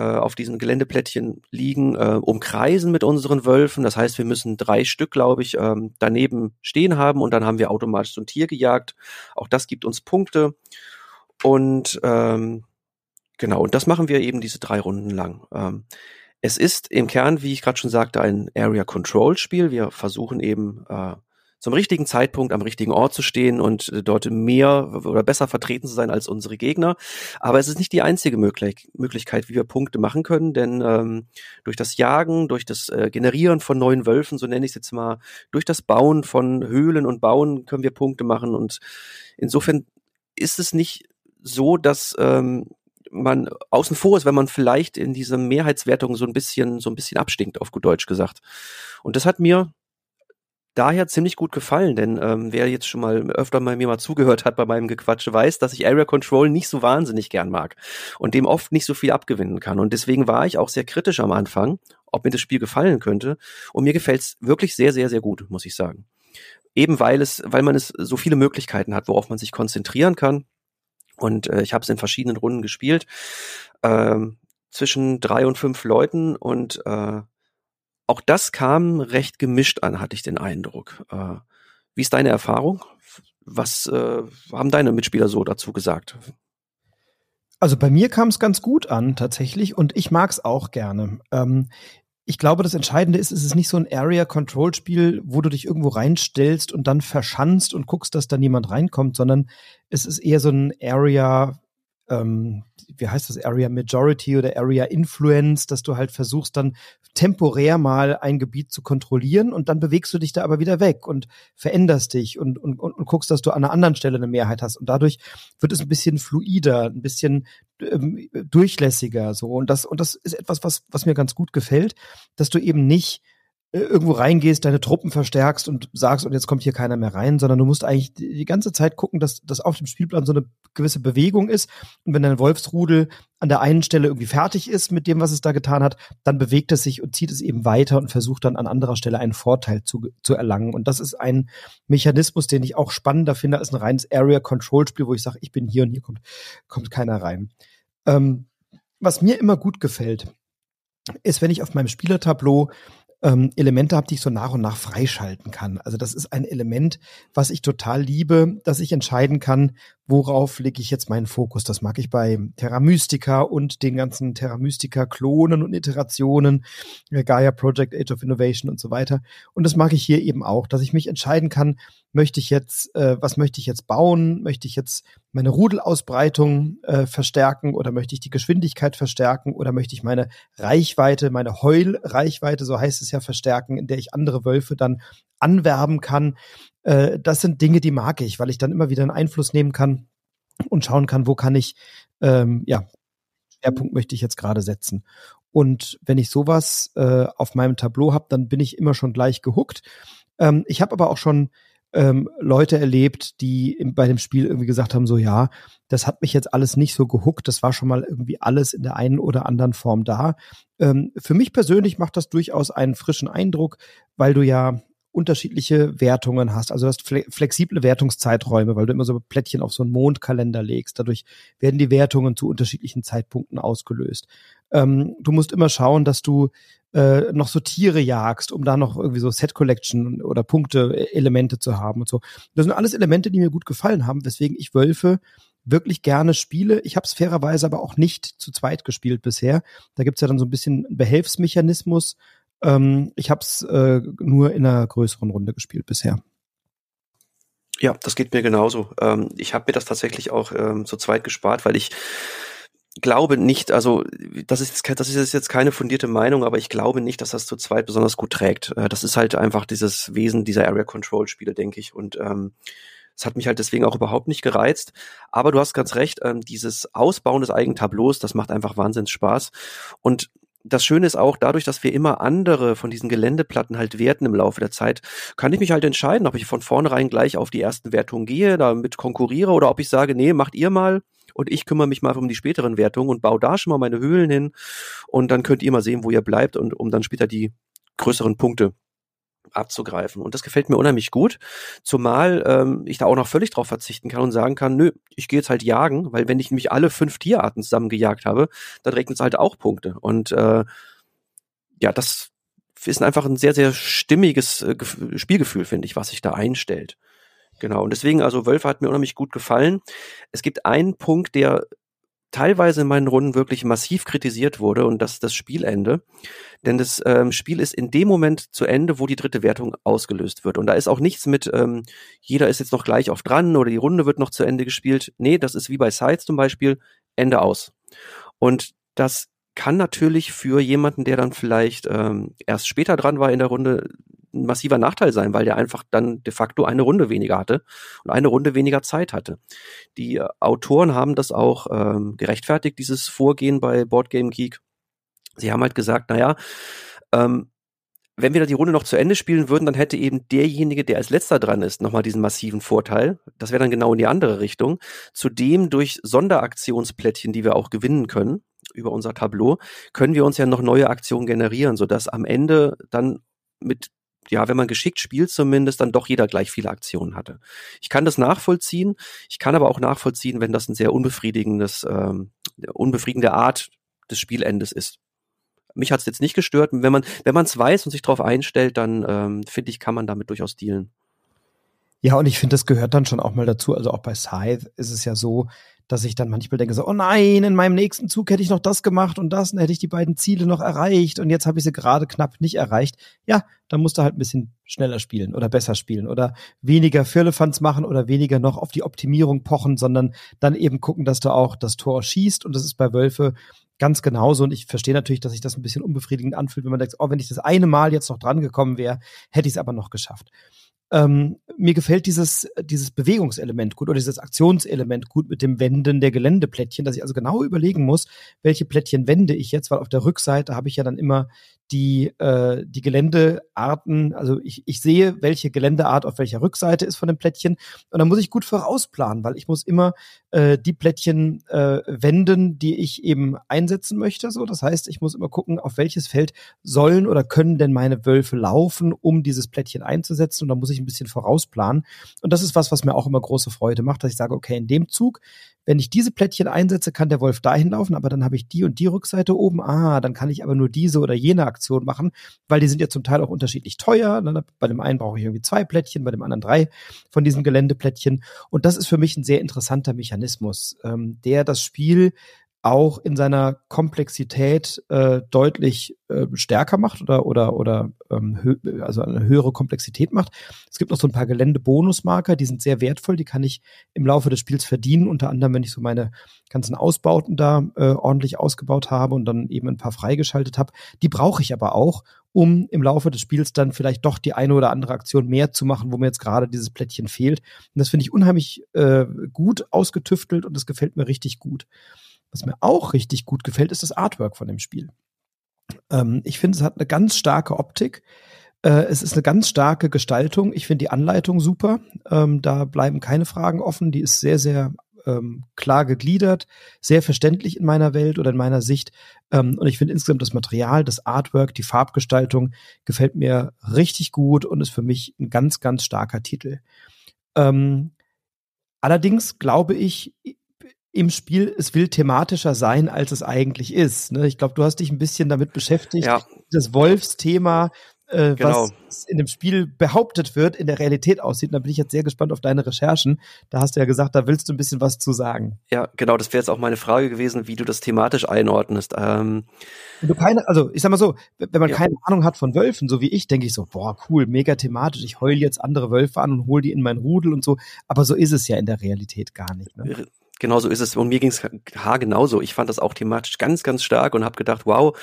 auf diesen Geländeplättchen liegen, äh, umkreisen mit unseren Wölfen. Das heißt, wir müssen drei Stück, glaube ich, ähm, daneben stehen haben und dann haben wir automatisch so ein Tier gejagt. Auch das gibt uns Punkte. Und ähm, genau, und das machen wir eben diese drei Runden lang. Ähm, es ist im Kern, wie ich gerade schon sagte, ein Area Control Spiel. Wir versuchen eben äh, zum richtigen Zeitpunkt am richtigen Ort zu stehen und äh, dort mehr oder besser vertreten zu sein als unsere Gegner. Aber es ist nicht die einzige Möglich Möglichkeit, wie wir Punkte machen können, denn ähm, durch das Jagen, durch das äh, Generieren von neuen Wölfen, so nenne ich es jetzt mal, durch das Bauen von Höhlen und Bauen können wir Punkte machen. Und insofern ist es nicht so, dass ähm, man außen vor ist, wenn man vielleicht in dieser Mehrheitswertung so ein bisschen, so ein bisschen abstinkt, auf gut Deutsch gesagt. Und das hat mir daher ziemlich gut gefallen, denn ähm, wer jetzt schon mal öfter mal mir mal zugehört hat bei meinem Gequatsche, weiß, dass ich Area Control nicht so wahnsinnig gern mag und dem oft nicht so viel abgewinnen kann. Und deswegen war ich auch sehr kritisch am Anfang, ob mir das Spiel gefallen könnte. Und mir gefällt es wirklich sehr, sehr, sehr gut, muss ich sagen. Eben weil es, weil man es so viele Möglichkeiten hat, worauf man sich konzentrieren kann. Und äh, ich habe es in verschiedenen Runden gespielt. Ähm, zwischen drei und fünf Leuten und äh, auch das kam recht gemischt an, hatte ich den Eindruck. Äh, wie ist deine Erfahrung? Was äh, haben deine Mitspieler so dazu gesagt? Also bei mir kam es ganz gut an tatsächlich und ich mag es auch gerne. Ähm, ich glaube, das Entscheidende ist, es ist nicht so ein Area-Control-Spiel, wo du dich irgendwo reinstellst und dann verschanzt und guckst, dass da niemand reinkommt, sondern es ist eher so ein Area ähm, wie heißt das, Area Majority oder Area Influence, dass du halt versuchst dann temporär mal ein Gebiet zu kontrollieren und dann bewegst du dich da aber wieder weg und veränderst dich und, und, und, und guckst, dass du an einer anderen Stelle eine Mehrheit hast. Und dadurch wird es ein bisschen fluider, ein bisschen ähm, durchlässiger so. Und das, und das ist etwas, was, was mir ganz gut gefällt, dass du eben nicht irgendwo reingehst, deine Truppen verstärkst und sagst, und jetzt kommt hier keiner mehr rein, sondern du musst eigentlich die ganze Zeit gucken, dass, dass auf dem Spielplan so eine gewisse Bewegung ist. Und wenn dein Wolfsrudel an der einen Stelle irgendwie fertig ist mit dem, was es da getan hat, dann bewegt es sich und zieht es eben weiter und versucht dann an anderer Stelle einen Vorteil zu, zu erlangen. Und das ist ein Mechanismus, den ich auch spannender finde als ein reines Area-Control-Spiel, wo ich sage, ich bin hier und hier kommt, kommt keiner rein. Ähm, was mir immer gut gefällt, ist, wenn ich auf meinem Spielertableau ähm, Elemente habe, die ich so nach und nach freischalten kann. Also das ist ein Element, was ich total liebe, dass ich entscheiden kann, worauf lege ich jetzt meinen Fokus. Das mag ich bei Terra Mystica und den ganzen Terra Mystica Klonen und Iterationen, äh, Gaia Project, Age of Innovation und so weiter. Und das mag ich hier eben auch, dass ich mich entscheiden kann, möchte ich jetzt, äh, was möchte ich jetzt bauen? Möchte ich jetzt meine Rudelausbreitung äh, verstärken oder möchte ich die Geschwindigkeit verstärken oder möchte ich meine Reichweite, meine Heulreichweite, so heißt es ja, verstärken, in der ich andere Wölfe dann anwerben kann. Äh, das sind Dinge, die mag ich, weil ich dann immer wieder einen Einfluss nehmen kann und schauen kann, wo kann ich, ähm, ja, Schwerpunkt möchte ich jetzt gerade setzen. Und wenn ich sowas äh, auf meinem Tableau habe, dann bin ich immer schon gleich gehuckt. Ähm, ich habe aber auch schon ähm, Leute erlebt, die im, bei dem Spiel irgendwie gesagt haben, so ja, das hat mich jetzt alles nicht so gehuckt, das war schon mal irgendwie alles in der einen oder anderen Form da. Ähm, für mich persönlich macht das durchaus einen frischen Eindruck, weil du ja unterschiedliche Wertungen hast. Also du hast flexible Wertungszeiträume, weil du immer so Plättchen auf so einen Mondkalender legst. Dadurch werden die Wertungen zu unterschiedlichen Zeitpunkten ausgelöst. Ähm, du musst immer schauen, dass du äh, noch so Tiere jagst, um da noch irgendwie so Set Collection oder Punkte, äh, Elemente zu haben und so. Das sind alles Elemente, die mir gut gefallen haben, weswegen ich Wölfe wirklich gerne spiele. Ich habe es fairerweise aber auch nicht zu zweit gespielt bisher. Da gibt's ja dann so ein bisschen Behelfsmechanismus. Ähm, ich habe es äh, nur in einer größeren Runde gespielt bisher. Ja, das geht mir genauso. Ähm, ich habe mir das tatsächlich auch ähm, zu zweit gespart, weil ich glaube nicht, also das ist, das ist jetzt keine fundierte Meinung, aber ich glaube nicht, dass das zu zweit besonders gut trägt. Äh, das ist halt einfach dieses Wesen dieser Area Control Spiele, denke ich. Und ähm, es hat mich halt deswegen auch überhaupt nicht gereizt. Aber du hast ganz recht, ähm, dieses Ausbauen des eigenen Tableaus, das macht einfach Wahnsinns Spaß. Und das Schöne ist auch, dadurch, dass wir immer andere von diesen Geländeplatten halt werten im Laufe der Zeit, kann ich mich halt entscheiden, ob ich von vornherein gleich auf die ersten Wertungen gehe, damit konkurriere oder ob ich sage, nee, macht ihr mal und ich kümmere mich mal um die späteren Wertungen und baue da schon mal meine Höhlen hin und dann könnt ihr mal sehen, wo ihr bleibt und um dann später die größeren Punkte abzugreifen. Und das gefällt mir unheimlich gut, zumal ähm, ich da auch noch völlig drauf verzichten kann und sagen kann, nö, ich gehe jetzt halt jagen, weil wenn ich nämlich alle fünf Tierarten zusammen gejagt habe, dann regnet es halt auch Punkte. Und äh, ja, das ist einfach ein sehr, sehr stimmiges äh, Spielgefühl, finde ich, was sich da einstellt. Genau. Und deswegen, also Wölfe hat mir unheimlich gut gefallen. Es gibt einen Punkt, der teilweise in meinen Runden wirklich massiv kritisiert wurde und das ist das Spielende. Denn das ähm, Spiel ist in dem Moment zu Ende, wo die dritte Wertung ausgelöst wird. Und da ist auch nichts mit, ähm, jeder ist jetzt noch gleich auf dran oder die Runde wird noch zu Ende gespielt. Nee, das ist wie bei Sides zum Beispiel, Ende aus. Und das kann natürlich für jemanden, der dann vielleicht ähm, erst später dran war in der Runde, ein massiver Nachteil sein, weil der einfach dann de facto eine Runde weniger hatte und eine Runde weniger Zeit hatte. Die äh, Autoren haben das auch ähm, gerechtfertigt, dieses Vorgehen bei Boardgame Geek. Sie haben halt gesagt, naja, ähm, wenn wir da die Runde noch zu Ende spielen würden, dann hätte eben derjenige, der als letzter dran ist, nochmal diesen massiven Vorteil. Das wäre dann genau in die andere Richtung. Zudem durch Sonderaktionsplättchen, die wir auch gewinnen können über unser Tableau, können wir uns ja noch neue Aktionen generieren, sodass am Ende dann mit ja, wenn man geschickt spielt zumindest, dann doch jeder gleich viele Aktionen hatte. Ich kann das nachvollziehen. Ich kann aber auch nachvollziehen, wenn das ein sehr unbefriedigendes, ähm, unbefriedigende Art des Spielendes ist. Mich hat es jetzt nicht gestört. Wenn man wenn es weiß und sich darauf einstellt, dann ähm, finde ich, kann man damit durchaus dealen. Ja, und ich finde, das gehört dann schon auch mal dazu. Also auch bei Scythe ist es ja so, dass ich dann manchmal denke so, oh nein, in meinem nächsten Zug hätte ich noch das gemacht und das, und hätte ich die beiden Ziele noch erreicht und jetzt habe ich sie gerade knapp nicht erreicht. Ja, dann musst du halt ein bisschen schneller spielen oder besser spielen oder weniger Firlefanz machen oder weniger noch auf die Optimierung pochen, sondern dann eben gucken, dass du auch das Tor schießt und das ist bei Wölfe ganz genauso und ich verstehe natürlich, dass sich das ein bisschen unbefriedigend anfühlt, wenn man denkt, oh, wenn ich das eine Mal jetzt noch dran gekommen wäre, hätte ich es aber noch geschafft. Ähm, mir gefällt dieses, dieses Bewegungselement gut oder dieses Aktionselement gut mit dem Wenden der Geländeplättchen, dass ich also genau überlegen muss, welche Plättchen wende ich jetzt, weil auf der Rückseite habe ich ja dann immer die, äh, die Geländearten, also ich, ich sehe, welche Geländeart auf welcher Rückseite ist von dem Plättchen. Und dann muss ich gut vorausplanen, weil ich muss immer äh, die Plättchen äh, wenden, die ich eben einsetzen möchte. So, das heißt, ich muss immer gucken, auf welches Feld sollen oder können denn meine Wölfe laufen, um dieses Plättchen einzusetzen. Und da muss ich ein bisschen vorausplanen. Und das ist was, was mir auch immer große Freude macht, dass ich sage, okay, in dem Zug wenn ich diese Plättchen einsetze, kann der Wolf dahin laufen, aber dann habe ich die und die Rückseite oben. Ah, dann kann ich aber nur diese oder jene Aktion machen, weil die sind ja zum Teil auch unterschiedlich teuer. Ne? Bei dem einen brauche ich irgendwie zwei Plättchen, bei dem anderen drei von diesen Geländeplättchen. Und das ist für mich ein sehr interessanter Mechanismus, ähm, der das Spiel auch in seiner Komplexität äh, deutlich äh, stärker macht oder oder oder ähm, also eine höhere Komplexität macht. Es gibt noch so ein paar Geländebonusmarker, die sind sehr wertvoll, die kann ich im Laufe des Spiels verdienen, unter anderem wenn ich so meine ganzen Ausbauten da äh, ordentlich ausgebaut habe und dann eben ein paar freigeschaltet habe. Die brauche ich aber auch, um im Laufe des Spiels dann vielleicht doch die eine oder andere Aktion mehr zu machen, wo mir jetzt gerade dieses Plättchen fehlt. Und das finde ich unheimlich äh, gut ausgetüftelt und das gefällt mir richtig gut. Was mir auch richtig gut gefällt, ist das Artwork von dem Spiel. Ähm, ich finde, es hat eine ganz starke Optik. Äh, es ist eine ganz starke Gestaltung. Ich finde die Anleitung super. Ähm, da bleiben keine Fragen offen. Die ist sehr, sehr ähm, klar gegliedert, sehr verständlich in meiner Welt oder in meiner Sicht. Ähm, und ich finde insgesamt das Material, das Artwork, die Farbgestaltung gefällt mir richtig gut und ist für mich ein ganz, ganz starker Titel. Ähm, allerdings glaube ich, im Spiel, es will thematischer sein, als es eigentlich ist. Ne? Ich glaube, du hast dich ein bisschen damit beschäftigt, ja. das Wolfsthema, äh, genau. was in dem Spiel behauptet wird, in der Realität aussieht. Und da bin ich jetzt sehr gespannt auf deine Recherchen. Da hast du ja gesagt, da willst du ein bisschen was zu sagen. Ja, genau, das wäre jetzt auch meine Frage gewesen, wie du das thematisch einordnest. Ähm wenn du keine, also ich sag mal so, wenn man ja. keine Ahnung hat von Wölfen, so wie ich, denke ich so, boah, cool, mega thematisch. Ich heule jetzt andere Wölfe an und hole die in mein Rudel und so. Aber so ist es ja in der Realität gar nicht. Ne? Genau so ist es. Und mir ging es genauso. Ich fand das auch thematisch ganz, ganz stark und habe gedacht, wow,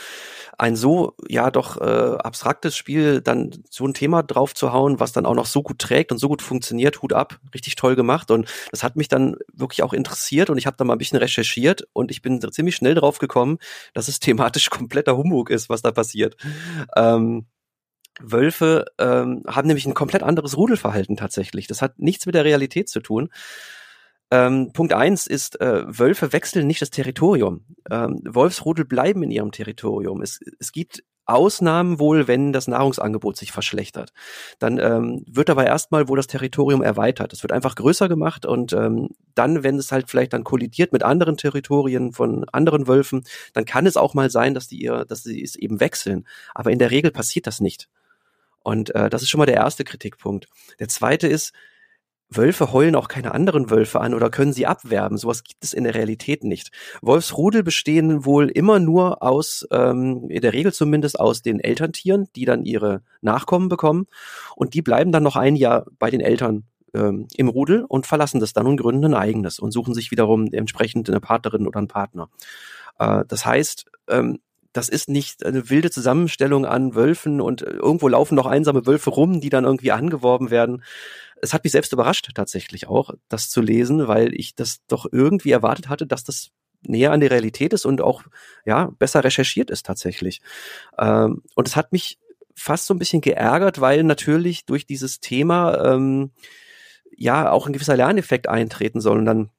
ein so ja doch äh, abstraktes Spiel, dann so ein Thema drauf zu hauen, was dann auch noch so gut trägt und so gut funktioniert, Hut ab, richtig toll gemacht. Und das hat mich dann wirklich auch interessiert und ich habe da mal ein bisschen recherchiert und ich bin ziemlich schnell drauf gekommen, dass es thematisch kompletter Humbug ist, was da passiert. Ähm, Wölfe ähm, haben nämlich ein komplett anderes Rudelverhalten tatsächlich. Das hat nichts mit der Realität zu tun. Ähm, Punkt eins ist, äh, Wölfe wechseln nicht das Territorium. Ähm, Wolfsrudel bleiben in ihrem Territorium. Es, es gibt Ausnahmen wohl, wenn das Nahrungsangebot sich verschlechtert. Dann ähm, wird aber erstmal wohl das Territorium erweitert. Es wird einfach größer gemacht und ähm, dann, wenn es halt vielleicht dann kollidiert mit anderen Territorien von anderen Wölfen, dann kann es auch mal sein, dass die ihr, dass sie es eben wechseln. Aber in der Regel passiert das nicht. Und äh, das ist schon mal der erste Kritikpunkt. Der zweite ist, Wölfe heulen auch keine anderen Wölfe an oder können sie abwerben. Sowas gibt es in der Realität nicht. Wolfsrudel bestehen wohl immer nur aus, ähm, in der Regel zumindest aus den Elterntieren, die dann ihre Nachkommen bekommen und die bleiben dann noch ein Jahr bei den Eltern ähm, im Rudel und verlassen das dann und gründen ein eigenes und suchen sich wiederum entsprechend eine Partnerin oder einen Partner. Äh, das heißt, ähm, das ist nicht eine wilde Zusammenstellung an Wölfen und irgendwo laufen noch einsame Wölfe rum, die dann irgendwie angeworben werden es hat mich selbst überrascht tatsächlich auch, das zu lesen, weil ich das doch irgendwie erwartet hatte, dass das näher an der Realität ist und auch ja besser recherchiert ist tatsächlich. Ähm, und es hat mich fast so ein bisschen geärgert, weil natürlich durch dieses Thema ähm, ja auch ein gewisser Lerneffekt eintreten soll. Und dann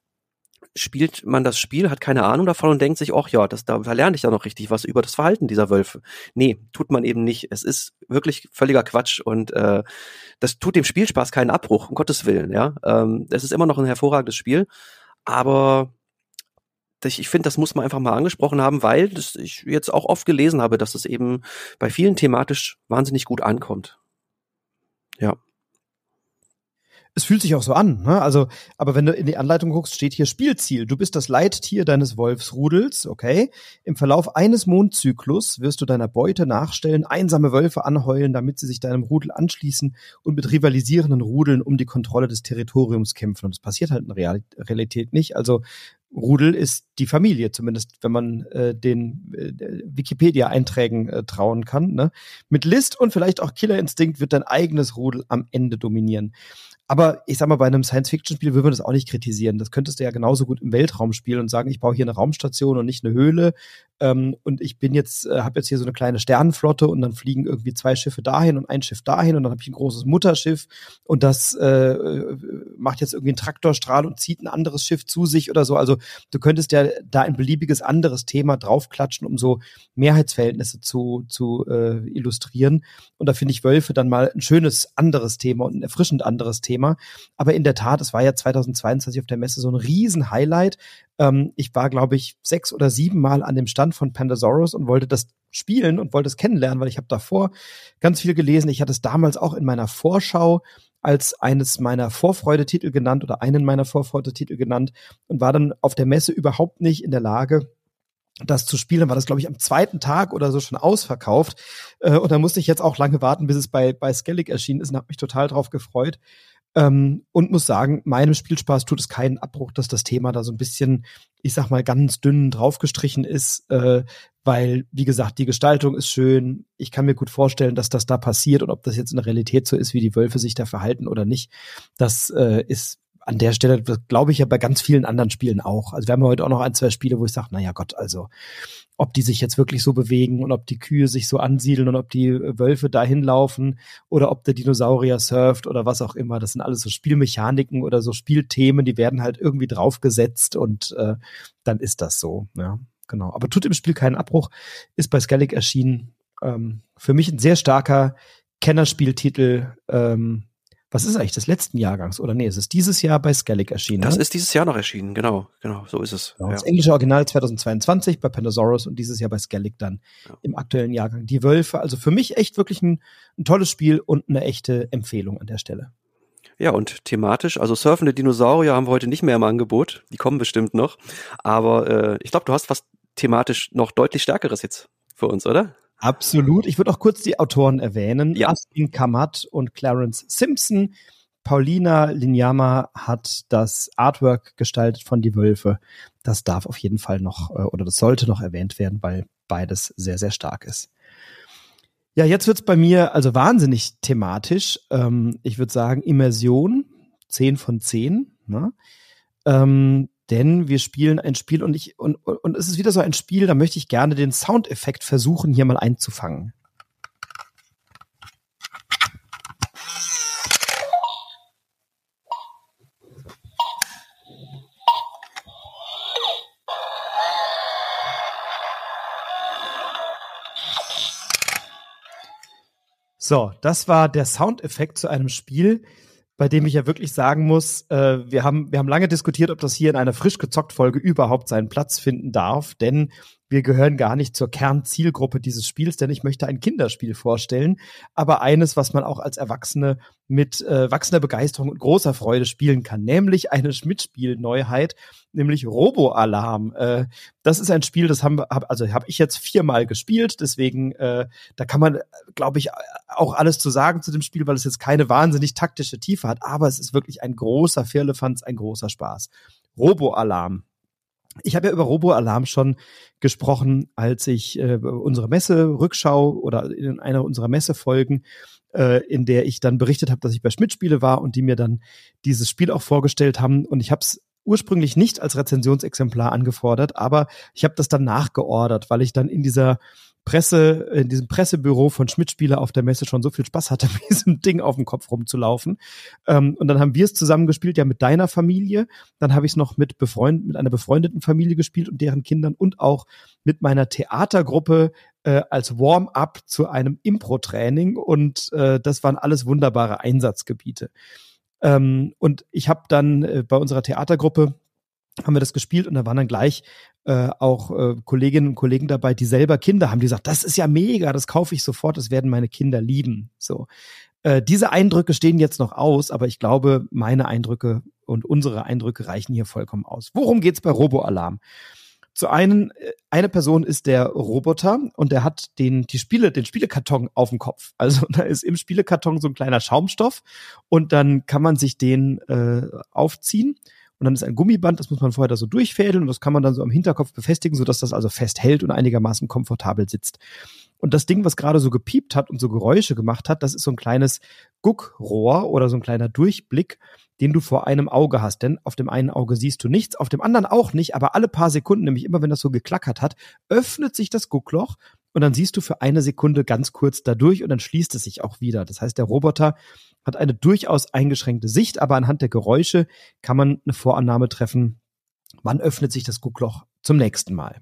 spielt man das Spiel, hat keine Ahnung davon und denkt sich, ach ja, das, da lerne ich ja noch richtig was über das Verhalten dieser Wölfe. Nee, tut man eben nicht. Es ist wirklich völliger Quatsch und äh, das tut dem Spielspaß keinen Abbruch, um Gottes Willen, ja. Ähm, es ist immer noch ein hervorragendes Spiel, aber ich, ich finde, das muss man einfach mal angesprochen haben, weil das ich jetzt auch oft gelesen habe, dass es eben bei vielen thematisch wahnsinnig gut ankommt. Ja es fühlt sich auch so an. Ne? Also, aber wenn du in die Anleitung guckst, steht hier Spielziel. Du bist das Leittier deines Wolfsrudels, okay? Im Verlauf eines Mondzyklus wirst du deiner Beute nachstellen, einsame Wölfe anheulen, damit sie sich deinem Rudel anschließen und mit rivalisierenden Rudeln um die Kontrolle des Territoriums kämpfen. Und das passiert halt in Real Realität nicht. Also Rudel ist die Familie, zumindest wenn man äh, den äh, Wikipedia-Einträgen äh, trauen kann. Ne? Mit List und vielleicht auch Killerinstinkt wird dein eigenes Rudel am Ende dominieren. Aber ich sag mal, bei einem Science-Fiction-Spiel würden wir das auch nicht kritisieren. Das könntest du ja genauso gut im Weltraum spielen und sagen, ich baue hier eine Raumstation und nicht eine Höhle. Ähm, und ich bin jetzt, äh, habe jetzt hier so eine kleine Sternenflotte und dann fliegen irgendwie zwei Schiffe dahin und ein Schiff dahin und dann habe ich ein großes Mutterschiff und das äh, macht jetzt irgendwie einen Traktorstrahl und zieht ein anderes Schiff zu sich oder so. Also du könntest ja da ein beliebiges anderes Thema draufklatschen, um so Mehrheitsverhältnisse zu, zu äh, illustrieren. Und da finde ich Wölfe dann mal ein schönes anderes Thema und ein erfrischend anderes Thema Thema. Aber in der Tat, es war ja 2022 auf der Messe so ein Riesen-Highlight. Ähm, ich war, glaube ich, sechs oder sieben Mal an dem Stand von Pandasaurus und wollte das spielen und wollte es kennenlernen, weil ich habe davor ganz viel gelesen. Ich hatte es damals auch in meiner Vorschau als eines meiner Vorfreudetitel genannt oder einen meiner Vorfreudetitel genannt und war dann auf der Messe überhaupt nicht in der Lage, das zu spielen, war das, glaube ich, am zweiten Tag oder so schon ausverkauft. Äh, und da musste ich jetzt auch lange warten, bis es bei, bei Skellig erschienen ist und habe mich total drauf gefreut. Ähm, und muss sagen, meinem Spielspaß tut es keinen Abbruch, dass das Thema da so ein bisschen, ich sag mal, ganz dünn draufgestrichen ist, äh, weil, wie gesagt, die Gestaltung ist schön. Ich kann mir gut vorstellen, dass das da passiert und ob das jetzt in der Realität so ist, wie die Wölfe sich da verhalten oder nicht, das äh, ist an der Stelle, glaube ich ja bei ganz vielen anderen Spielen auch. Also wir haben heute auch noch ein, zwei Spiele, wo ich sage, naja Gott, also ob die sich jetzt wirklich so bewegen und ob die Kühe sich so ansiedeln und ob die Wölfe dahin laufen oder ob der Dinosaurier surft oder was auch immer. Das sind alles so Spielmechaniken oder so Spielthemen, die werden halt irgendwie draufgesetzt und äh, dann ist das so. Ja, genau. Aber tut im Spiel keinen Abbruch, ist bei Skellig erschienen. Ähm, für mich ein sehr starker Kennerspieltitel. Ähm, was ist eigentlich des letzten Jahrgangs? Oder nee, es ist dieses Jahr bei Skellig erschienen. Das ne? ist dieses Jahr noch erschienen, genau, genau, so ist es. Genau, ja. Das englische Original 2022 bei Pandasaurus und dieses Jahr bei Skellig dann ja. im aktuellen Jahrgang. Die Wölfe, also für mich echt wirklich ein, ein tolles Spiel und eine echte Empfehlung an der Stelle. Ja, und thematisch, also surfende Dinosaurier haben wir heute nicht mehr im Angebot. Die kommen bestimmt noch. Aber äh, ich glaube, du hast was thematisch noch deutlich stärkeres jetzt für uns, oder? Absolut. Ich würde auch kurz die Autoren erwähnen. Ja. Astin Kamat und Clarence Simpson. Paulina Linyama hat das Artwork gestaltet von Die Wölfe. Das darf auf jeden Fall noch äh, oder das sollte noch erwähnt werden, weil beides sehr, sehr stark ist. Ja, jetzt wird's bei mir also wahnsinnig thematisch. Ähm, ich würde sagen Immersion, 10 von 10. Ne? Ähm, denn wir spielen ein Spiel und ich und, und es ist wieder so ein Spiel, da möchte ich gerne den Soundeffekt versuchen, hier mal einzufangen. So, das war der Soundeffekt zu einem Spiel, bei dem ich ja wirklich sagen muss, äh, wir haben wir haben lange diskutiert, ob das hier in einer frisch gezockt Folge überhaupt seinen Platz finden darf, denn wir gehören gar nicht zur Kernzielgruppe dieses Spiels, denn ich möchte ein Kinderspiel vorstellen, aber eines, was man auch als Erwachsene mit äh, wachsender Begeisterung und großer Freude spielen kann, nämlich eine Schmidt-Spiel-Neuheit, nämlich Robo-Alarm. Äh, das ist ein Spiel, das haben hab, also habe ich jetzt viermal gespielt, deswegen äh, da kann man, glaube ich, auch alles zu sagen zu dem Spiel, weil es jetzt keine wahnsinnig taktische Tiefe hat, aber es ist wirklich ein großer Firlefanz, ein großer Spaß. Robo-Alarm ich habe ja über Robo-Alarm schon gesprochen, als ich äh, unsere Messe-Rückschau oder in einer unserer Messefolgen, äh, in der ich dann berichtet habe, dass ich bei Schmidt-Spiele war und die mir dann dieses Spiel auch vorgestellt haben. Und ich habe es ursprünglich nicht als Rezensionsexemplar angefordert, aber ich habe das dann nachgeordert, weil ich dann in dieser Presse, in diesem Pressebüro von Schmidt-Spieler auf der Messe schon so viel Spaß hatte, mit diesem Ding auf dem Kopf rumzulaufen. Ähm, und dann haben wir es zusammen gespielt, ja, mit deiner Familie. Dann habe ich es noch mit befreund, mit einer befreundeten Familie gespielt und deren Kindern und auch mit meiner Theatergruppe äh, als Warm-up zu einem Impro-Training. Und äh, das waren alles wunderbare Einsatzgebiete. Ähm, und ich habe dann äh, bei unserer Theatergruppe haben wir das gespielt und da waren dann gleich äh, auch äh, Kolleginnen und Kollegen dabei, die selber Kinder haben, die gesagt, das ist ja mega, das kaufe ich sofort, das werden meine Kinder lieben. So, äh, diese Eindrücke stehen jetzt noch aus, aber ich glaube, meine Eindrücke und unsere Eindrücke reichen hier vollkommen aus. Worum geht's bei Robo-Alarm? Zu einen, äh, eine Person ist der Roboter und der hat den, die Spiele, den Spielekarton auf dem Kopf. Also da ist im Spielekarton so ein kleiner Schaumstoff und dann kann man sich den äh, aufziehen und dann ist ein Gummiband, das muss man vorher da so durchfädeln und das kann man dann so am Hinterkopf befestigen, sodass das also festhält und einigermaßen komfortabel sitzt. Und das Ding, was gerade so gepiept hat und so Geräusche gemacht hat, das ist so ein kleines Guckrohr oder so ein kleiner Durchblick, den du vor einem Auge hast. Denn auf dem einen Auge siehst du nichts, auf dem anderen auch nicht, aber alle paar Sekunden, nämlich immer wenn das so geklackert hat, öffnet sich das Guckloch und dann siehst du für eine Sekunde ganz kurz dadurch und dann schließt es sich auch wieder. Das heißt, der Roboter hat eine durchaus eingeschränkte Sicht, aber anhand der Geräusche kann man eine Vorannahme treffen, wann öffnet sich das Guckloch zum nächsten Mal.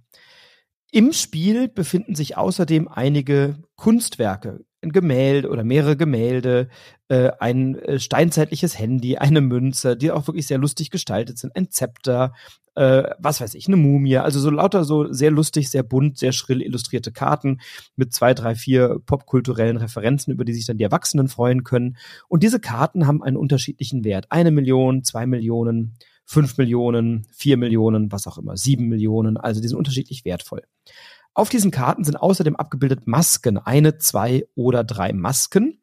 Im Spiel befinden sich außerdem einige Kunstwerke, ein Gemälde oder mehrere Gemälde, äh, ein äh, steinzeitliches Handy, eine Münze, die auch wirklich sehr lustig gestaltet sind, ein Zepter, äh, was weiß ich, eine Mumie, also so lauter so sehr lustig, sehr bunt, sehr schrill illustrierte Karten mit zwei, drei, vier popkulturellen Referenzen, über die sich dann die Erwachsenen freuen können. Und diese Karten haben einen unterschiedlichen Wert. Eine Million, zwei Millionen, fünf Millionen, vier Millionen, was auch immer, sieben Millionen, also die sind unterschiedlich wertvoll. Auf diesen Karten sind außerdem abgebildet Masken, eine, zwei oder drei Masken.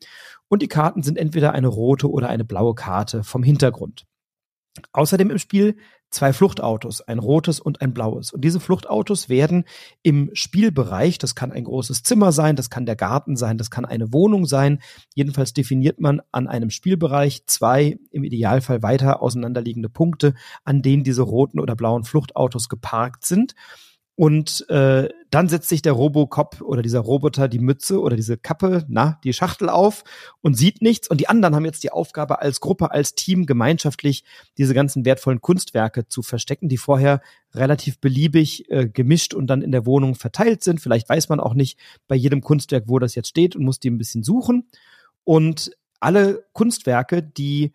Und die Karten sind entweder eine rote oder eine blaue Karte vom Hintergrund. Außerdem im Spiel zwei Fluchtautos, ein rotes und ein blaues. Und diese Fluchtautos werden im Spielbereich, das kann ein großes Zimmer sein, das kann der Garten sein, das kann eine Wohnung sein. Jedenfalls definiert man an einem Spielbereich zwei im Idealfall weiter auseinanderliegende Punkte, an denen diese roten oder blauen Fluchtautos geparkt sind. Und äh, dann setzt sich der Robocop oder dieser Roboter die Mütze oder diese Kappe, na, die Schachtel auf und sieht nichts. Und die anderen haben jetzt die Aufgabe, als Gruppe, als Team gemeinschaftlich diese ganzen wertvollen Kunstwerke zu verstecken, die vorher relativ beliebig äh, gemischt und dann in der Wohnung verteilt sind. Vielleicht weiß man auch nicht bei jedem Kunstwerk, wo das jetzt steht und muss die ein bisschen suchen. Und alle Kunstwerke, die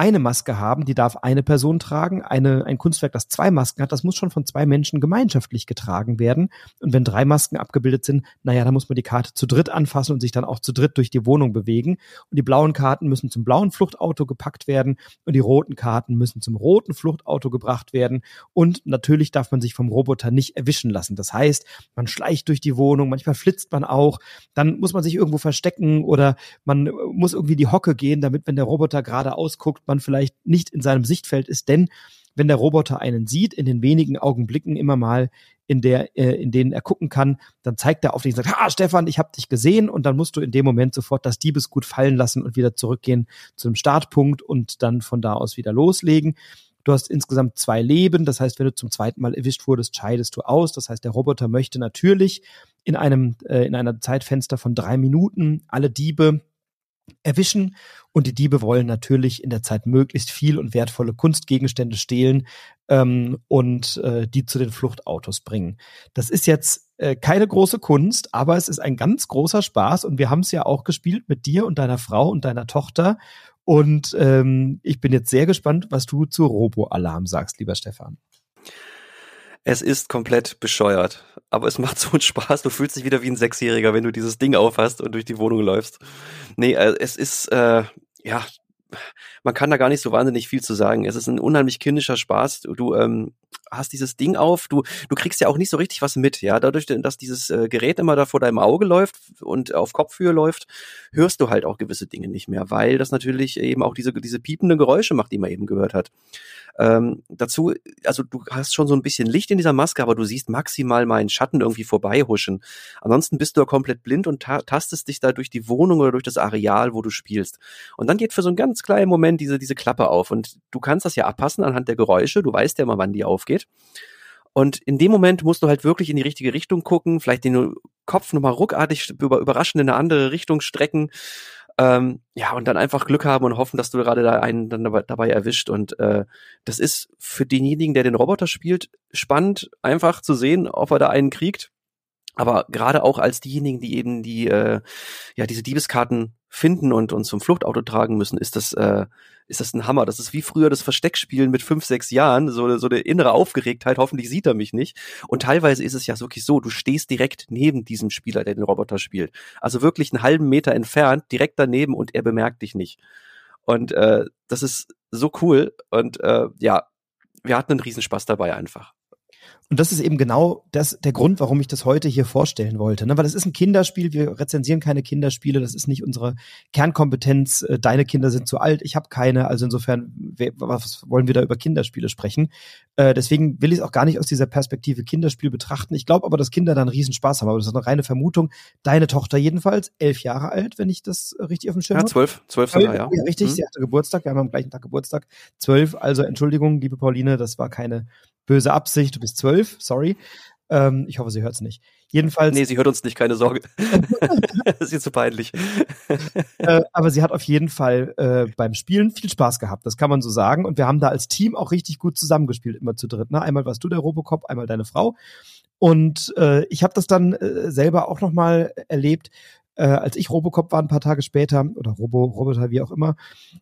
eine Maske haben, die darf eine Person tragen. Eine, ein Kunstwerk, das zwei Masken hat, das muss schon von zwei Menschen gemeinschaftlich getragen werden. Und wenn drei Masken abgebildet sind, naja, dann muss man die Karte zu dritt anfassen und sich dann auch zu dritt durch die Wohnung bewegen. Und die blauen Karten müssen zum blauen Fluchtauto gepackt werden und die roten Karten müssen zum roten Fluchtauto gebracht werden. Und natürlich darf man sich vom Roboter nicht erwischen lassen. Das heißt, man schleicht durch die Wohnung, manchmal flitzt man auch, dann muss man sich irgendwo verstecken oder man muss irgendwie die Hocke gehen, damit, wenn der Roboter gerade ausguckt, man vielleicht nicht in seinem Sichtfeld ist, denn wenn der Roboter einen sieht, in den wenigen Augenblicken immer mal, in der, äh, in denen er gucken kann, dann zeigt er auf dich und sagt, ah, Stefan, ich habe dich gesehen und dann musst du in dem Moment sofort das Diebesgut fallen lassen und wieder zurückgehen zu dem Startpunkt und dann von da aus wieder loslegen. Du hast insgesamt zwei Leben, das heißt, wenn du zum zweiten Mal erwischt wurdest, scheidest du aus. Das heißt, der Roboter möchte natürlich in einem äh, in einer Zeitfenster von drei Minuten alle Diebe erwischen und die Diebe wollen natürlich in der Zeit möglichst viel und wertvolle Kunstgegenstände stehlen ähm, und äh, die zu den Fluchtautos bringen. Das ist jetzt äh, keine große Kunst, aber es ist ein ganz großer Spaß und wir haben es ja auch gespielt mit dir und deiner Frau und deiner Tochter und ähm, ich bin jetzt sehr gespannt, was du zu Robo-Alarm sagst, lieber Stefan. Es ist komplett bescheuert, aber es macht so einen Spaß. Du fühlst dich wieder wie ein Sechsjähriger, wenn du dieses Ding aufhast und durch die Wohnung läufst. Nee, äh, es ist, äh, ja, man kann da gar nicht so wahnsinnig viel zu sagen. Es ist ein unheimlich kindischer Spaß. Du, ähm, hast dieses Ding auf, du, du kriegst ja auch nicht so richtig was mit, ja. Dadurch, dass dieses äh, Gerät immer da vor deinem Auge läuft und auf Kopfhöhe läuft, hörst du halt auch gewisse Dinge nicht mehr, weil das natürlich eben auch diese, diese piependen Geräusche macht, die man eben gehört hat. Ähm, dazu, also du hast schon so ein bisschen Licht in dieser Maske, aber du siehst maximal mal einen Schatten irgendwie vorbeihuschen. Ansonsten bist du ja komplett blind und ta tastest dich da durch die Wohnung oder durch das Areal, wo du spielst. Und dann geht für so einen ganz kleinen Moment diese, diese Klappe auf und du kannst das ja abpassen anhand der Geräusche. Du weißt ja immer, wann die aufgeht. Und in dem Moment musst du halt wirklich in die richtige Richtung gucken, vielleicht den Kopf nochmal ruckartig über, überraschend in eine andere Richtung strecken ähm, ja, und dann einfach Glück haben und hoffen, dass du gerade da einen dann dabei, dabei erwischt. Und äh, das ist für denjenigen, der den Roboter spielt, spannend, einfach zu sehen, ob er da einen kriegt. Aber gerade auch als diejenigen, die eben die äh, ja diese Diebeskarten finden und uns zum Fluchtauto tragen müssen, ist das äh, ist das ein Hammer. Das ist wie früher das Versteckspielen mit fünf, sechs Jahren, so, so eine innere Aufgeregtheit, hoffentlich sieht er mich nicht. Und teilweise ist es ja wirklich so, du stehst direkt neben diesem Spieler, der den Roboter spielt. Also wirklich einen halben Meter entfernt, direkt daneben und er bemerkt dich nicht. Und äh, das ist so cool. Und äh, ja, wir hatten einen Riesenspaß dabei einfach. Und das ist eben genau das, der Grund, warum ich das heute hier vorstellen wollte. Ne? Weil es ist ein Kinderspiel, wir rezensieren keine Kinderspiele, das ist nicht unsere Kernkompetenz. Äh, deine Kinder sind zu alt, ich habe keine. Also insofern, was wollen wir da über Kinderspiele sprechen? Äh, deswegen will ich es auch gar nicht aus dieser Perspektive Kinderspiel betrachten. Ich glaube aber, dass Kinder da einen Riesenspaß haben. Aber das ist eine reine Vermutung. Deine Tochter jedenfalls, elf Jahre alt, wenn ich das richtig auf dem Schirm habe. Ja, zwölf, zwölf sogar, ja. ja. Richtig, mhm. sie hatte Geburtstag, wir haben am gleichen Tag Geburtstag. Zwölf, also Entschuldigung, liebe Pauline, das war keine böse Absicht, du bist zwölf, sorry. Ähm, ich hoffe, sie hört es nicht. Jedenfalls. Nee, sie hört uns nicht, keine Sorge. das ist zu peinlich. äh, aber sie hat auf jeden Fall äh, beim Spielen viel Spaß gehabt, das kann man so sagen. Und wir haben da als Team auch richtig gut zusammengespielt, immer zu dritt. Ne? Einmal warst du der Robocop, einmal deine Frau. Und äh, ich habe das dann äh, selber auch nochmal erlebt, äh, als ich Robocop war ein paar Tage später oder Robo Roboter wie auch immer,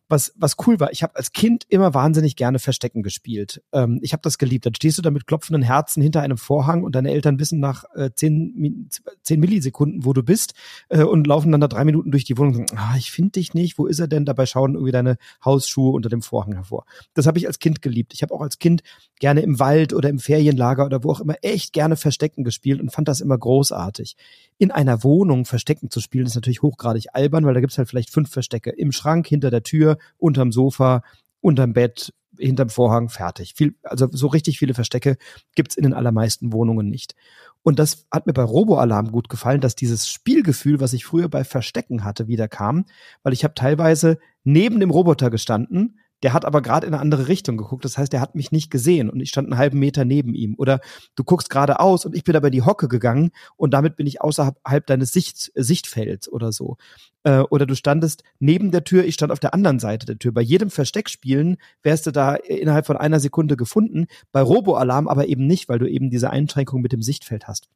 was was cool war. Ich habe als Kind immer wahnsinnig gerne Verstecken gespielt. Ähm, ich habe das geliebt. Dann stehst du da mit klopfenden Herzen hinter einem Vorhang und deine Eltern wissen nach äh, zehn, zehn Millisekunden, wo du bist äh, und laufen dann da drei Minuten durch die Wohnung und sagen, ah, ich finde dich nicht. Wo ist er denn? Dabei schauen irgendwie deine Hausschuhe unter dem Vorhang hervor. Das habe ich als Kind geliebt. Ich habe auch als Kind gerne im Wald oder im Ferienlager oder wo auch immer echt gerne Verstecken gespielt und fand das immer großartig. In einer Wohnung Verstecken zu spielen ist natürlich hochgradig albern, weil da gibt's halt vielleicht fünf Verstecke. Im Schrank, hinter der Tür, unterm Sofa, unterm Bett, hinterm Vorhang, fertig. Viel, also so richtig viele Verstecke gibt's in den allermeisten Wohnungen nicht. Und das hat mir bei Robo-Alarm gut gefallen, dass dieses Spielgefühl, was ich früher bei Verstecken hatte, wieder kam, weil ich habe teilweise neben dem Roboter gestanden, der hat aber gerade in eine andere Richtung geguckt. Das heißt, er hat mich nicht gesehen und ich stand einen halben Meter neben ihm. Oder du guckst geradeaus und ich bin aber in die Hocke gegangen und damit bin ich außerhalb deines Sicht, Sichtfelds oder so. Äh, oder du standest neben der Tür, ich stand auf der anderen Seite der Tür. Bei jedem Versteckspielen wärst du da innerhalb von einer Sekunde gefunden. Bei Robo-Alarm aber eben nicht, weil du eben diese Einschränkung mit dem Sichtfeld hast.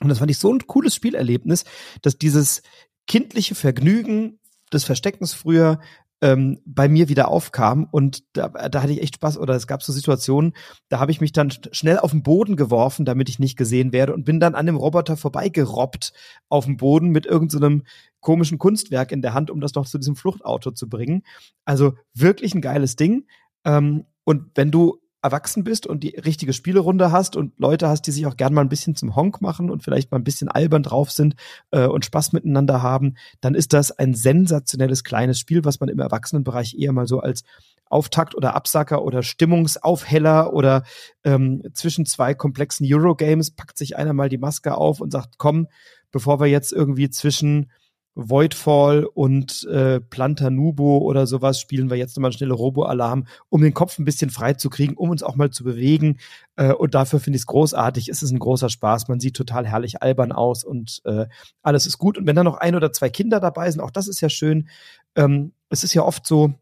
Und das fand ich so ein cooles Spielerlebnis, dass dieses kindliche Vergnügen des Versteckens früher ähm, bei mir wieder aufkam und da, da hatte ich echt Spaß oder es gab so Situationen, da habe ich mich dann schnell auf den Boden geworfen, damit ich nicht gesehen werde und bin dann an dem Roboter vorbeigerobbt auf dem Boden mit irgendeinem so komischen Kunstwerk in der Hand, um das noch zu diesem Fluchtauto zu bringen. Also wirklich ein geiles Ding. Ähm, und wenn du erwachsen bist und die richtige Spielerunde hast und Leute hast, die sich auch gern mal ein bisschen zum Honk machen und vielleicht mal ein bisschen albern drauf sind äh, und Spaß miteinander haben, dann ist das ein sensationelles kleines Spiel, was man im Erwachsenenbereich eher mal so als Auftakt oder Absacker oder Stimmungsaufheller oder ähm, zwischen zwei komplexen Eurogames packt sich einer mal die Maske auf und sagt, komm, bevor wir jetzt irgendwie zwischen Voidfall und äh, Planta Nubo oder sowas spielen wir jetzt nochmal schnelle Robo-Alarm, um den Kopf ein bisschen frei zu kriegen, um uns auch mal zu bewegen. Äh, und dafür finde ich es großartig. Es ist ein großer Spaß. Man sieht total herrlich albern aus und äh, alles ist gut. Und wenn da noch ein oder zwei Kinder dabei sind, auch das ist ja schön. Ähm, es ist ja oft so,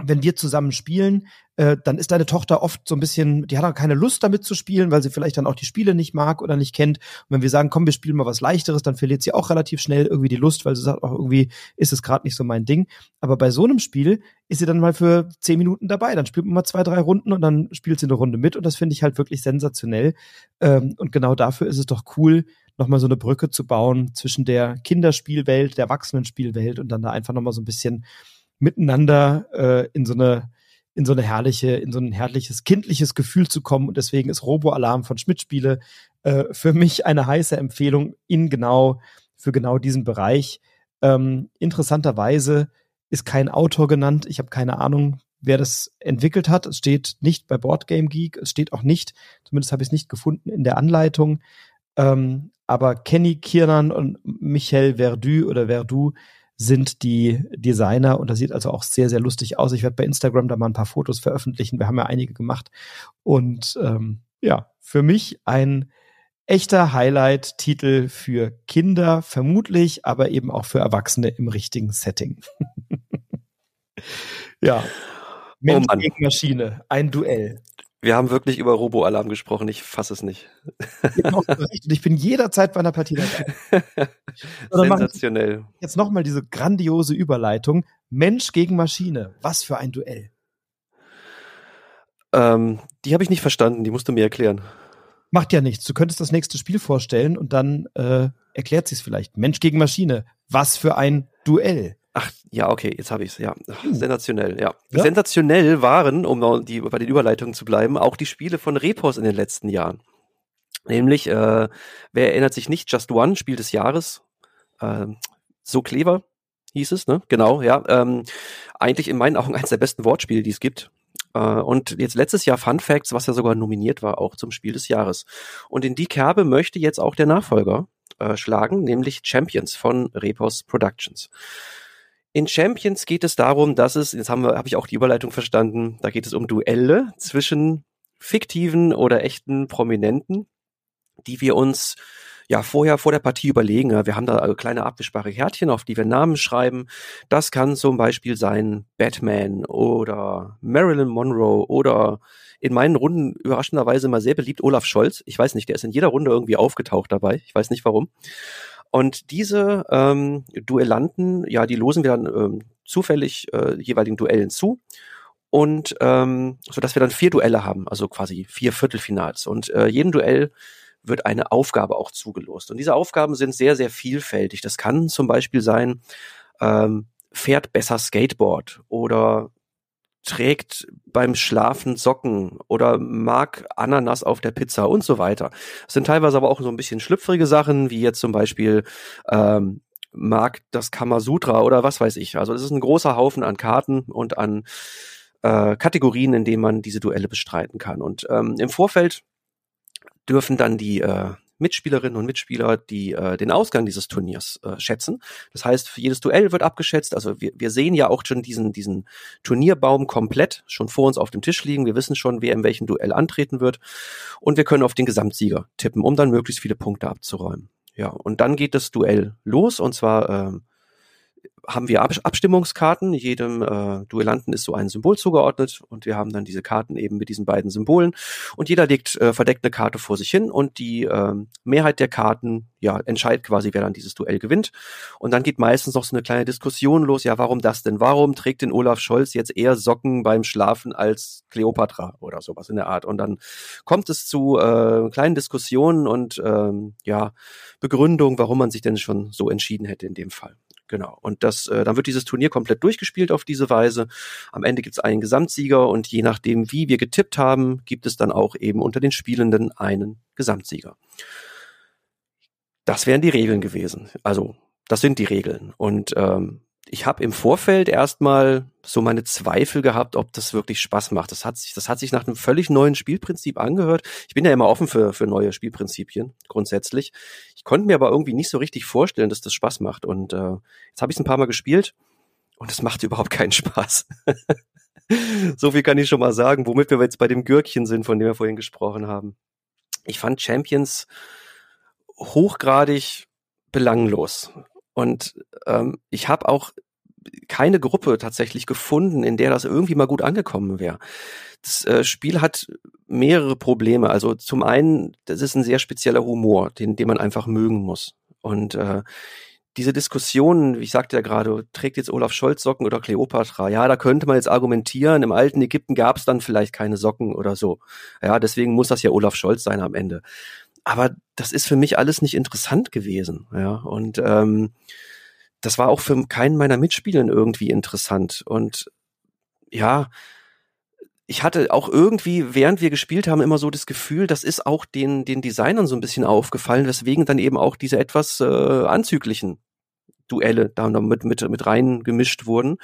wenn wir zusammen spielen, äh, dann ist deine Tochter oft so ein bisschen, die hat auch keine Lust damit zu spielen, weil sie vielleicht dann auch die Spiele nicht mag oder nicht kennt. Und wenn wir sagen, komm, wir spielen mal was leichteres, dann verliert sie auch relativ schnell irgendwie die Lust, weil sie sagt, auch irgendwie ist es gerade nicht so mein Ding. Aber bei so einem Spiel ist sie dann mal für zehn Minuten dabei. Dann spielt man mal zwei, drei Runden und dann spielt sie eine Runde mit und das finde ich halt wirklich sensationell. Ähm, und genau dafür ist es doch cool, nochmal so eine Brücke zu bauen zwischen der Kinderspielwelt, der Erwachsenenspielwelt und dann da einfach nochmal so ein bisschen miteinander äh, in so eine in so eine herrliche, in so ein herrliches kindliches Gefühl zu kommen. Und deswegen ist Robo-Alarm von Schmidt Spiele äh, für mich eine heiße Empfehlung in genau, für genau diesen Bereich. Ähm, interessanterweise ist kein Autor genannt. Ich habe keine Ahnung, wer das entwickelt hat. Es steht nicht bei Boardgame Geek. Es steht auch nicht, zumindest habe ich es nicht gefunden in der Anleitung. Ähm, aber Kenny Kiernan und Michel Verdu oder Verdu sind die Designer und das sieht also auch sehr, sehr lustig aus. Ich werde bei Instagram da mal ein paar Fotos veröffentlichen. Wir haben ja einige gemacht. Und ähm, ja, für mich ein echter Highlight-Titel für Kinder, vermutlich, aber eben auch für Erwachsene im richtigen Setting. ja. Mensch oh gegen Maschine, ein Duell. Wir haben wirklich über Robo-Alarm gesprochen. Ich fasse es nicht. Und ich bin jederzeit bei einer Partie dabei. Sensationell. Jetzt nochmal diese grandiose Überleitung. Mensch gegen Maschine. Was für ein Duell. Ähm, die habe ich nicht verstanden. Die musst du mir erklären. Macht ja nichts. Du könntest das nächste Spiel vorstellen und dann äh, erklärt sie es vielleicht. Mensch gegen Maschine. Was für ein Duell. Ach, ja, okay, jetzt habe ich es, ja. Hm. sensationell, ja. ja. Sensationell waren, um die, bei den Überleitungen zu bleiben, auch die Spiele von Repos in den letzten Jahren. Nämlich, äh, wer erinnert sich nicht, Just One, Spiel des Jahres, äh, so clever hieß es, ne? Genau, ja. Ähm, eigentlich in meinen Augen eines der besten Wortspiele, die es gibt. Äh, und jetzt letztes Jahr Fun Facts, was ja sogar nominiert war, auch zum Spiel des Jahres. Und in die Kerbe möchte jetzt auch der Nachfolger äh, schlagen, nämlich Champions von Repos Productions. In Champions geht es darum, dass es, jetzt haben wir, habe ich auch die Überleitung verstanden, da geht es um Duelle zwischen fiktiven oder echten Prominenten, die wir uns ja vorher vor der Partie überlegen. Wir haben da kleine abwischbare Kärtchen, auf die wir Namen schreiben. Das kann zum Beispiel sein Batman oder Marilyn Monroe oder in meinen Runden überraschenderweise mal sehr beliebt Olaf Scholz. Ich weiß nicht, der ist in jeder Runde irgendwie aufgetaucht dabei. Ich weiß nicht warum. Und diese ähm, Duellanten, ja, die losen wir dann ähm, zufällig äh, jeweiligen Duellen zu und ähm, so dass wir dann vier Duelle haben, also quasi vier Viertelfinals. Und äh, jedem Duell wird eine Aufgabe auch zugelost. Und diese Aufgaben sind sehr, sehr vielfältig. Das kann zum Beispiel sein, ähm, fährt besser Skateboard oder trägt beim Schlafen Socken oder mag Ananas auf der Pizza und so weiter. Das sind teilweise aber auch so ein bisschen schlüpfrige Sachen, wie jetzt zum Beispiel ähm, mag das Kamasutra oder was weiß ich. Also es ist ein großer Haufen an Karten und an äh, Kategorien, in denen man diese Duelle bestreiten kann. Und ähm, im Vorfeld dürfen dann die äh, Mitspielerinnen und Mitspieler, die äh, den Ausgang dieses Turniers äh, schätzen. Das heißt, für jedes Duell wird abgeschätzt. Also wir, wir sehen ja auch schon diesen, diesen Turnierbaum komplett schon vor uns auf dem Tisch liegen. Wir wissen schon, wer in welchem Duell antreten wird. Und wir können auf den Gesamtsieger tippen, um dann möglichst viele Punkte abzuräumen. Ja, und dann geht das Duell los und zwar ähm, haben wir Abstimmungskarten. Jedem äh, Duellanten ist so ein Symbol zugeordnet und wir haben dann diese Karten eben mit diesen beiden Symbolen und jeder legt äh, verdeckt eine Karte vor sich hin und die äh, Mehrheit der Karten ja entscheidet quasi, wer dann dieses Duell gewinnt. Und dann geht meistens noch so eine kleine Diskussion los. Ja, warum das denn? Warum trägt denn Olaf Scholz jetzt eher Socken beim Schlafen als Cleopatra oder sowas in der Art? Und dann kommt es zu äh, kleinen Diskussionen und ähm, ja Begründung, warum man sich denn schon so entschieden hätte in dem Fall. Genau. Und das, äh, dann wird dieses Turnier komplett durchgespielt auf diese Weise. Am Ende gibt es einen Gesamtsieger und je nachdem, wie wir getippt haben, gibt es dann auch eben unter den Spielenden einen Gesamtsieger. Das wären die Regeln gewesen. Also, das sind die Regeln. Und ähm, ich habe im Vorfeld erstmal so meine Zweifel gehabt, ob das wirklich Spaß macht. Das hat sich, das hat sich nach einem völlig neuen Spielprinzip angehört. Ich bin ja immer offen für, für neue Spielprinzipien, grundsätzlich. Ich konnte mir aber irgendwie nicht so richtig vorstellen, dass das Spaß macht. Und äh, jetzt habe ich es ein paar Mal gespielt und es macht überhaupt keinen Spaß. so viel kann ich schon mal sagen, womit wir jetzt bei dem Gürkchen sind, von dem wir vorhin gesprochen haben. Ich fand Champions hochgradig belanglos. Und ähm, ich habe auch keine Gruppe tatsächlich gefunden, in der das irgendwie mal gut angekommen wäre. Das äh, Spiel hat mehrere Probleme. Also zum einen, das ist ein sehr spezieller Humor, den, den man einfach mögen muss. Und äh, diese Diskussionen, wie ich sagte ja gerade, trägt jetzt Olaf Scholz Socken oder Kleopatra? Ja, da könnte man jetzt argumentieren, im alten Ägypten gab es dann vielleicht keine Socken oder so. Ja, deswegen muss das ja Olaf Scholz sein am Ende aber das ist für mich alles nicht interessant gewesen. Ja, und ähm, das war auch für keinen meiner Mitspieler irgendwie interessant. Und ja, ich hatte auch irgendwie, während wir gespielt haben, immer so das Gefühl, das ist auch den, den Designern so ein bisschen aufgefallen, weswegen dann eben auch diese etwas äh, anzüglichen Duelle da mit, mit, mit rein gemischt wurden.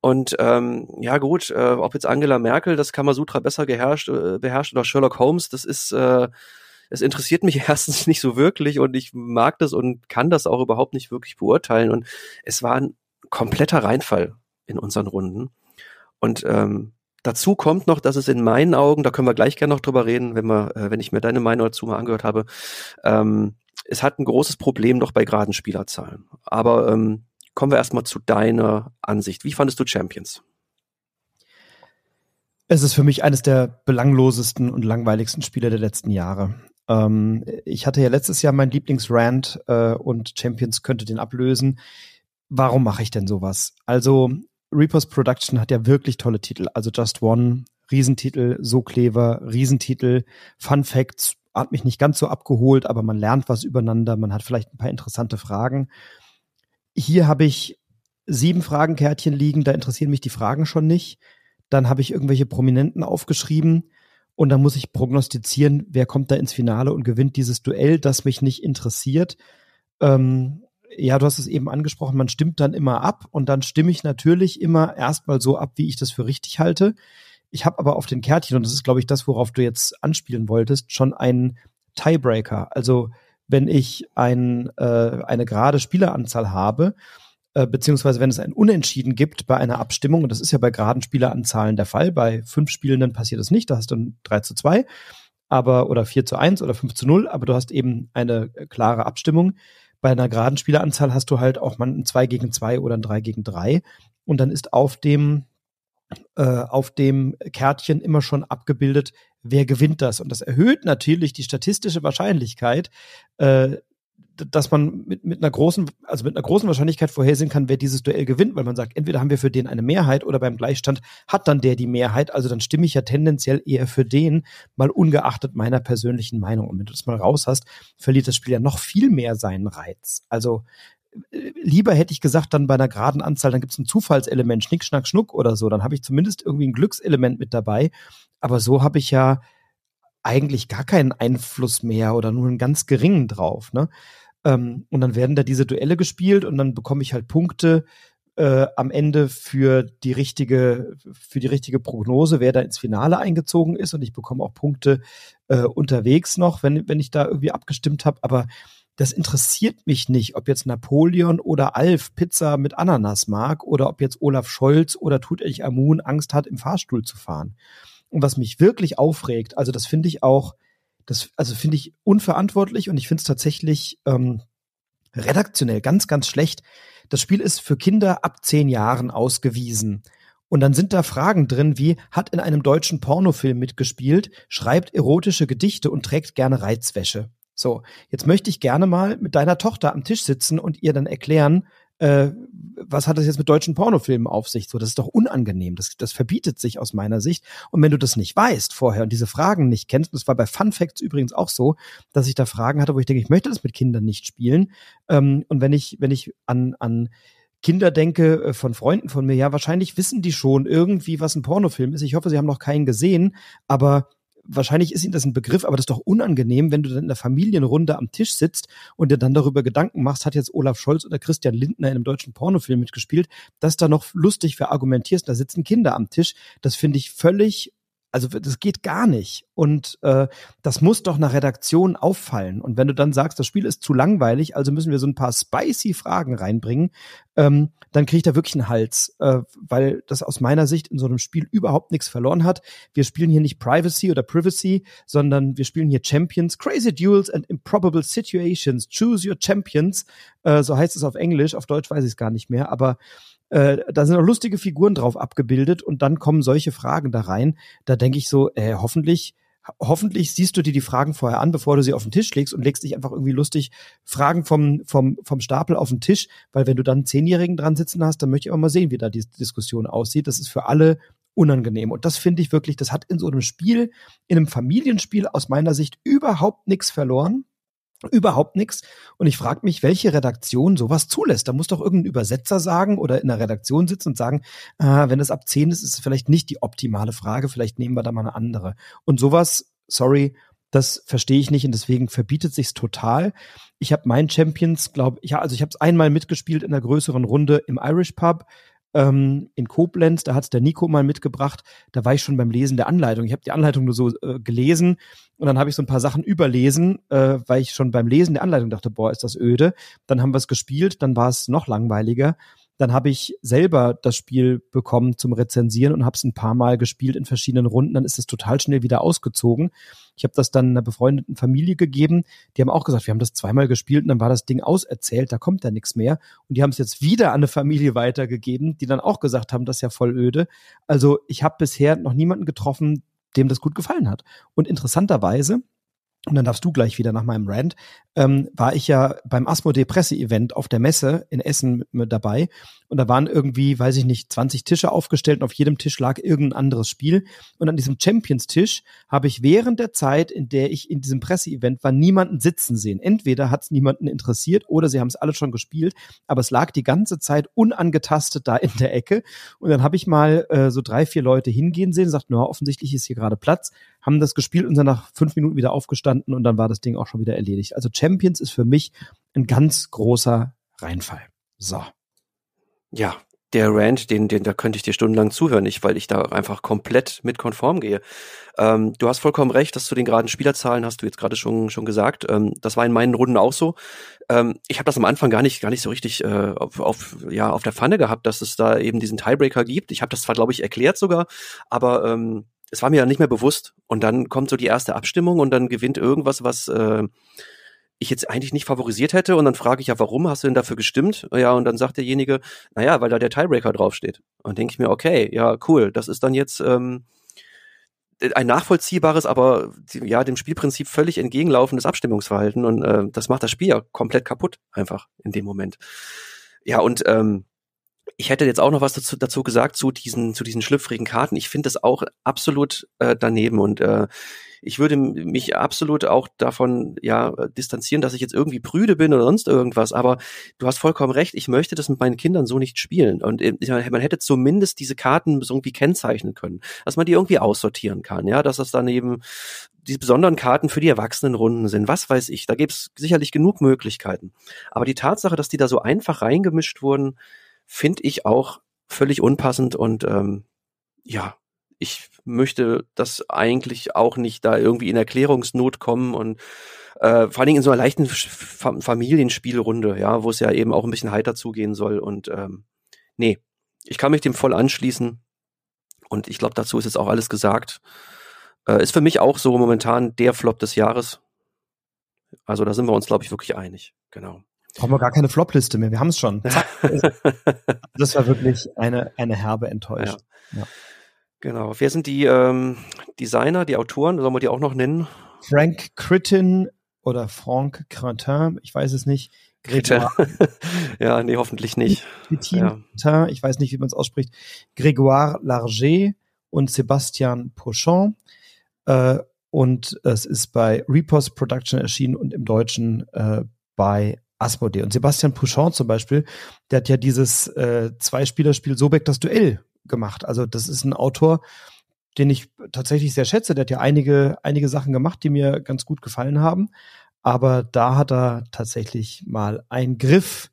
Und ähm, ja gut, äh, ob jetzt Angela Merkel das Kamasutra besser geherrscht, äh, beherrscht oder Sherlock Holmes, das ist äh, es interessiert mich erstens nicht so wirklich und ich mag das und kann das auch überhaupt nicht wirklich beurteilen. Und es war ein kompletter Reinfall in unseren Runden. Und ähm, dazu kommt noch, dass es in meinen Augen, da können wir gleich gerne noch drüber reden, wenn wir, äh, wenn ich mir deine Meinung dazu mal angehört habe, ähm, es hat ein großes Problem noch bei geraden Spielerzahlen. Aber ähm, kommen wir erstmal zu deiner Ansicht. Wie fandest du Champions? Es ist für mich eines der belanglosesten und langweiligsten Spiele der letzten Jahre. Ähm, ich hatte ja letztes Jahr mein Lieblingsrand äh, und Champions könnte den ablösen. Warum mache ich denn sowas? Also Reapers Production hat ja wirklich tolle Titel. Also Just One, Riesentitel, So Clever, Riesentitel, Fun Facts, hat mich nicht ganz so abgeholt, aber man lernt was übereinander, man hat vielleicht ein paar interessante Fragen. Hier habe ich sieben Fragenkärtchen liegen, da interessieren mich die Fragen schon nicht. Dann habe ich irgendwelche Prominenten aufgeschrieben und dann muss ich prognostizieren, wer kommt da ins Finale und gewinnt dieses Duell, das mich nicht interessiert. Ähm, ja, du hast es eben angesprochen, man stimmt dann immer ab und dann stimme ich natürlich immer erstmal so ab, wie ich das für richtig halte. Ich habe aber auf den Kärtchen, und das ist, glaube ich, das, worauf du jetzt anspielen wolltest, schon einen Tiebreaker. Also wenn ich ein, äh, eine gerade Spieleranzahl habe äh, beziehungsweise wenn es ein Unentschieden gibt bei einer Abstimmung, und das ist ja bei geraden Spieleranzahlen der Fall, bei fünf Spielenden passiert das nicht, da hast du ein 3 zu 2, aber, oder 4 zu 1 oder 5 zu 0, aber du hast eben eine äh, klare Abstimmung. Bei einer geraden Spieleranzahl hast du halt auch mal ein 2 gegen 2 oder ein 3 gegen 3. Und dann ist auf dem, äh, auf dem Kärtchen immer schon abgebildet, wer gewinnt das. Und das erhöht natürlich die statistische Wahrscheinlichkeit, äh, dass man mit, mit einer großen, also mit einer großen Wahrscheinlichkeit vorhersehen kann, wer dieses Duell gewinnt, weil man sagt, entweder haben wir für den eine Mehrheit oder beim Gleichstand hat dann der die Mehrheit. Also dann stimme ich ja tendenziell eher für den, mal ungeachtet meiner persönlichen Meinung. Und wenn du das mal raus hast, verliert das Spiel ja noch viel mehr seinen Reiz. Also äh, lieber hätte ich gesagt, dann bei einer geraden Anzahl, dann gibt es ein Zufallselement, Schnick, Schnack, Schnuck oder so. Dann habe ich zumindest irgendwie ein Glückselement mit dabei. Aber so habe ich ja eigentlich gar keinen Einfluss mehr oder nur einen ganz geringen drauf. Ne? Ähm, und dann werden da diese Duelle gespielt und dann bekomme ich halt Punkte äh, am Ende für die richtige für die richtige Prognose, wer da ins Finale eingezogen ist und ich bekomme auch Punkte äh, unterwegs noch, wenn wenn ich da irgendwie abgestimmt habe. Aber das interessiert mich nicht, ob jetzt Napoleon oder Alf Pizza mit Ananas mag oder ob jetzt Olaf Scholz oder Tutanch Amun Angst hat, im Fahrstuhl zu fahren. Und was mich wirklich aufregt, also das finde ich auch, das also finde ich unverantwortlich und ich finde es tatsächlich ähm, redaktionell ganz, ganz schlecht. Das Spiel ist für Kinder ab zehn Jahren ausgewiesen. Und dann sind da Fragen drin wie, hat in einem deutschen Pornofilm mitgespielt, schreibt erotische Gedichte und trägt gerne Reizwäsche. So, jetzt möchte ich gerne mal mit deiner Tochter am Tisch sitzen und ihr dann erklären, äh, was hat das jetzt mit deutschen Pornofilmen auf sich? So, das ist doch unangenehm. Das, das verbietet sich aus meiner Sicht. Und wenn du das nicht weißt vorher und diese Fragen nicht kennst, das war bei Fun Facts übrigens auch so, dass ich da Fragen hatte, wo ich denke, ich möchte das mit Kindern nicht spielen. Ähm, und wenn ich, wenn ich an, an Kinder denke äh, von Freunden von mir, ja, wahrscheinlich wissen die schon irgendwie, was ein Pornofilm ist. Ich hoffe, sie haben noch keinen gesehen, aber wahrscheinlich ist Ihnen das ein Begriff, aber das ist doch unangenehm, wenn du dann in der Familienrunde am Tisch sitzt und dir dann darüber Gedanken machst, hat jetzt Olaf Scholz oder Christian Lindner in einem deutschen Pornofilm mitgespielt, dass da noch lustig verargumentierst, da sitzen Kinder am Tisch. Das finde ich völlig also das geht gar nicht. Und äh, das muss doch einer Redaktion auffallen. Und wenn du dann sagst, das Spiel ist zu langweilig, also müssen wir so ein paar spicy Fragen reinbringen, ähm, dann kriege ich da wirklich einen Hals, äh, weil das aus meiner Sicht in so einem Spiel überhaupt nichts verloren hat. Wir spielen hier nicht Privacy oder Privacy, sondern wir spielen hier Champions, Crazy Duels and Improbable Situations. Choose your Champions, äh, so heißt es auf Englisch, auf Deutsch weiß ich es gar nicht mehr, aber äh, da sind auch lustige Figuren drauf abgebildet und dann kommen solche Fragen da rein. Da denke ich so, äh, hoffentlich, hoffentlich siehst du dir die Fragen vorher an, bevor du sie auf den Tisch legst und legst dich einfach irgendwie lustig Fragen vom, vom, vom Stapel auf den Tisch, weil wenn du dann einen Zehnjährigen dran sitzen hast, dann möchte ich auch mal sehen, wie da die Diskussion aussieht. Das ist für alle unangenehm. Und das finde ich wirklich, das hat in so einem Spiel, in einem Familienspiel aus meiner Sicht überhaupt nichts verloren überhaupt nichts. Und ich frage mich, welche Redaktion sowas zulässt. Da muss doch irgendein Übersetzer sagen oder in der Redaktion sitzen und sagen, ah, wenn es ab 10 ist, ist es vielleicht nicht die optimale Frage, vielleicht nehmen wir da mal eine andere. Und sowas, sorry, das verstehe ich nicht und deswegen verbietet sich's total. Ich habe meinen Champions, glaube ich, ja, also ich habe es einmal mitgespielt in einer größeren Runde im Irish Pub ähm, in Koblenz, da hat der Nico mal mitgebracht, da war ich schon beim Lesen der Anleitung. Ich habe die Anleitung nur so äh, gelesen und dann habe ich so ein paar Sachen überlesen, äh, weil ich schon beim Lesen der Anleitung dachte, boah, ist das öde. Dann haben wir es gespielt, dann war es noch langweiliger. Dann habe ich selber das Spiel bekommen zum Rezensieren und habe es ein paar Mal gespielt in verschiedenen Runden. Dann ist es total schnell wieder ausgezogen. Ich habe das dann einer befreundeten Familie gegeben. Die haben auch gesagt, wir haben das zweimal gespielt und dann war das Ding auserzählt, da kommt ja nichts mehr. Und die haben es jetzt wieder an eine Familie weitergegeben, die dann auch gesagt haben, das ist ja voll öde. Also ich habe bisher noch niemanden getroffen, dem das gut gefallen hat. Und interessanterweise und dann darfst du gleich wieder nach meinem Rant, ähm, war ich ja beim Asmodee Presse-Event auf der Messe in Essen mit dabei. Und da waren irgendwie, weiß ich nicht, 20 Tische aufgestellt und auf jedem Tisch lag irgendein anderes Spiel. Und an diesem Champions-Tisch habe ich während der Zeit, in der ich in diesem Presse-Event war, niemanden sitzen sehen. Entweder hat es niemanden interessiert oder sie haben es alle schon gespielt, aber es lag die ganze Zeit unangetastet da in der Ecke. Und dann habe ich mal äh, so drei, vier Leute hingehen sehen, sagt, na, offensichtlich ist hier gerade Platz, haben das gespielt und sind nach fünf Minuten wieder aufgestanden und dann war das Ding auch schon wieder erledigt. Also Champions ist für mich ein ganz großer Reinfall. So. Ja, der Rant, den, den, da könnte ich dir stundenlang zuhören, nicht, weil ich da einfach komplett mit konform gehe. Ähm, du hast vollkommen recht, dass zu den geraden Spielerzahlen hast du jetzt gerade schon schon gesagt. Ähm, das war in meinen Runden auch so. Ähm, ich habe das am Anfang gar nicht gar nicht so richtig äh, auf, auf ja auf der Pfanne gehabt, dass es da eben diesen Tiebreaker gibt. Ich habe das zwar glaube ich erklärt sogar, aber ähm, es war mir ja nicht mehr bewusst. Und dann kommt so die erste Abstimmung und dann gewinnt irgendwas, was äh, ich jetzt eigentlich nicht favorisiert hätte und dann frage ich ja, warum hast du denn dafür gestimmt? Ja, und dann sagt derjenige, naja, weil da der Tiebreaker draufsteht. Und denke ich mir, okay, ja, cool, das ist dann jetzt, ähm, ein nachvollziehbares, aber ja dem Spielprinzip völlig entgegenlaufendes Abstimmungsverhalten und äh, das macht das Spiel ja komplett kaputt einfach in dem Moment. Ja und ähm, ich hätte jetzt auch noch was dazu, dazu gesagt zu diesen zu diesen schlüpfrigen Karten. Ich finde das auch absolut äh, daneben und äh, ich würde mich absolut auch davon ja distanzieren, dass ich jetzt irgendwie prüde bin oder sonst irgendwas. Aber du hast vollkommen recht. Ich möchte das mit meinen Kindern so nicht spielen. Und äh, man hätte zumindest diese Karten so irgendwie kennzeichnen können, dass man die irgendwie aussortieren kann. Ja, dass das dann eben die besonderen Karten für die Erwachsenenrunden sind. Was weiß ich. Da gibt es sicherlich genug Möglichkeiten. Aber die Tatsache, dass die da so einfach reingemischt wurden, finde ich auch völlig unpassend und ähm, ja, ich möchte das eigentlich auch nicht da irgendwie in Erklärungsnot kommen und äh, vor allen Dingen in so einer leichten Familienspielrunde, ja, wo es ja eben auch ein bisschen heiter zugehen soll. Und ähm, nee, ich kann mich dem voll anschließen. Und ich glaube, dazu ist jetzt auch alles gesagt. Äh, ist für mich auch so momentan der Flop des Jahres. Also da sind wir uns, glaube ich, wirklich einig. Genau. Brauchen wir gar keine Flopliste mehr. Wir haben es schon. das war wirklich eine, eine herbe Enttäuschung. Ja. Ja. Genau. Wer sind die ähm, Designer, die Autoren? Sollen wir die auch noch nennen? Frank Crittin oder Franck Cratin, ich weiß es nicht. Grégoire. ja, nee, hoffentlich nicht. Crittin, ja. ich weiß nicht, wie man es ausspricht. Grégoire Larger und Sebastian Pochon. Äh, und es ist bei Repost Production erschienen und im Deutschen äh, bei Asmodee. Und Sebastian Pouchon zum Beispiel, der hat ja dieses äh, Zwei-Spieler-Spiel Sobek das Duell gemacht. Also das ist ein Autor, den ich tatsächlich sehr schätze. Der hat ja einige, einige Sachen gemacht, die mir ganz gut gefallen haben. Aber da hat er tatsächlich mal einen Griff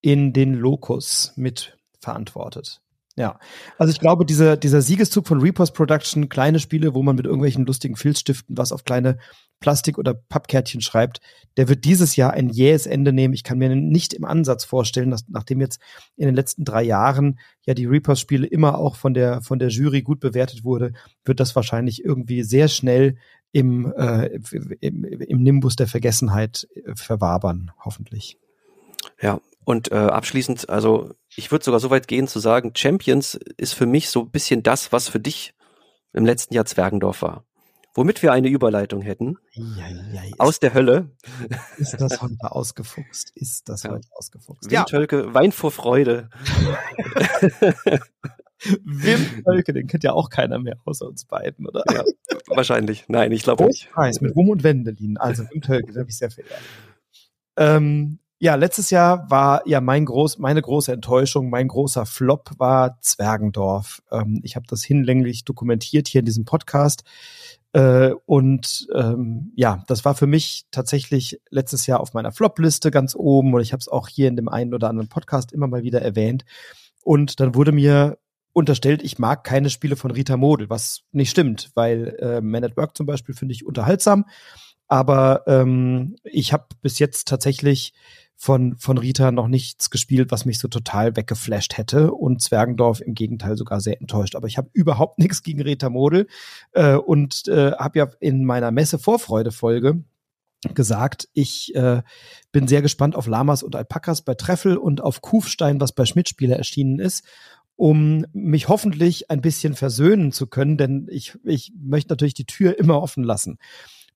in den Lokus mit verantwortet. Ja, also ich glaube, dieser, dieser Siegeszug von Repost Production, kleine Spiele, wo man mit irgendwelchen lustigen Filzstiften was auf kleine Plastik- oder Pappkärtchen schreibt, der wird dieses Jahr ein jähes Ende nehmen. Ich kann mir nicht im Ansatz vorstellen, dass nachdem jetzt in den letzten drei Jahren ja die Repost-Spiele immer auch von der, von der Jury gut bewertet wurde, wird das wahrscheinlich irgendwie sehr schnell im, äh, im, im Nimbus der Vergessenheit äh, verwabern, hoffentlich. Ja, und äh, abschließend, also ich würde sogar so weit gehen zu sagen, Champions ist für mich so ein bisschen das, was für dich im letzten Jahr Zwergendorf war. Womit wir eine Überleitung hätten. Ja, ja, aus der Hölle. Ist das heute ausgefuchst? Ist das ja. heute ausgefuchst? Wim Tölke, Wein vor Freude. Wim Tölke, den kennt ja auch keiner mehr außer uns beiden, oder? Ja, wahrscheinlich. Nein, ich glaube nicht. Preis mit Rum und Wendelin. Also Wim Tölke, da habe ich sehr viel. Ähm, ja, letztes Jahr war ja mein groß, meine große Enttäuschung, mein großer Flop war Zwergendorf. Ähm, ich habe das hinlänglich dokumentiert hier in diesem Podcast. Äh, und ähm, ja, das war für mich tatsächlich letztes Jahr auf meiner Flop-Liste ganz oben und ich habe es auch hier in dem einen oder anderen Podcast immer mal wieder erwähnt. Und dann wurde mir unterstellt, ich mag keine Spiele von Rita Model, was nicht stimmt, weil äh, Man at Work zum Beispiel finde ich unterhaltsam. Aber ähm, ich habe bis jetzt tatsächlich von, von Rita noch nichts gespielt, was mich so total weggeflasht hätte und Zwergendorf im Gegenteil sogar sehr enttäuscht. Aber ich habe überhaupt nichts gegen Rita Model äh, und äh, habe ja in meiner Messe-Vorfreude-Folge gesagt, ich äh, bin sehr gespannt auf Lamas und Alpakas bei Treffel und auf Kufstein, was bei Schmidt-Spieler erschienen ist um mich hoffentlich ein bisschen versöhnen zu können, denn ich, ich möchte natürlich die Tür immer offen lassen.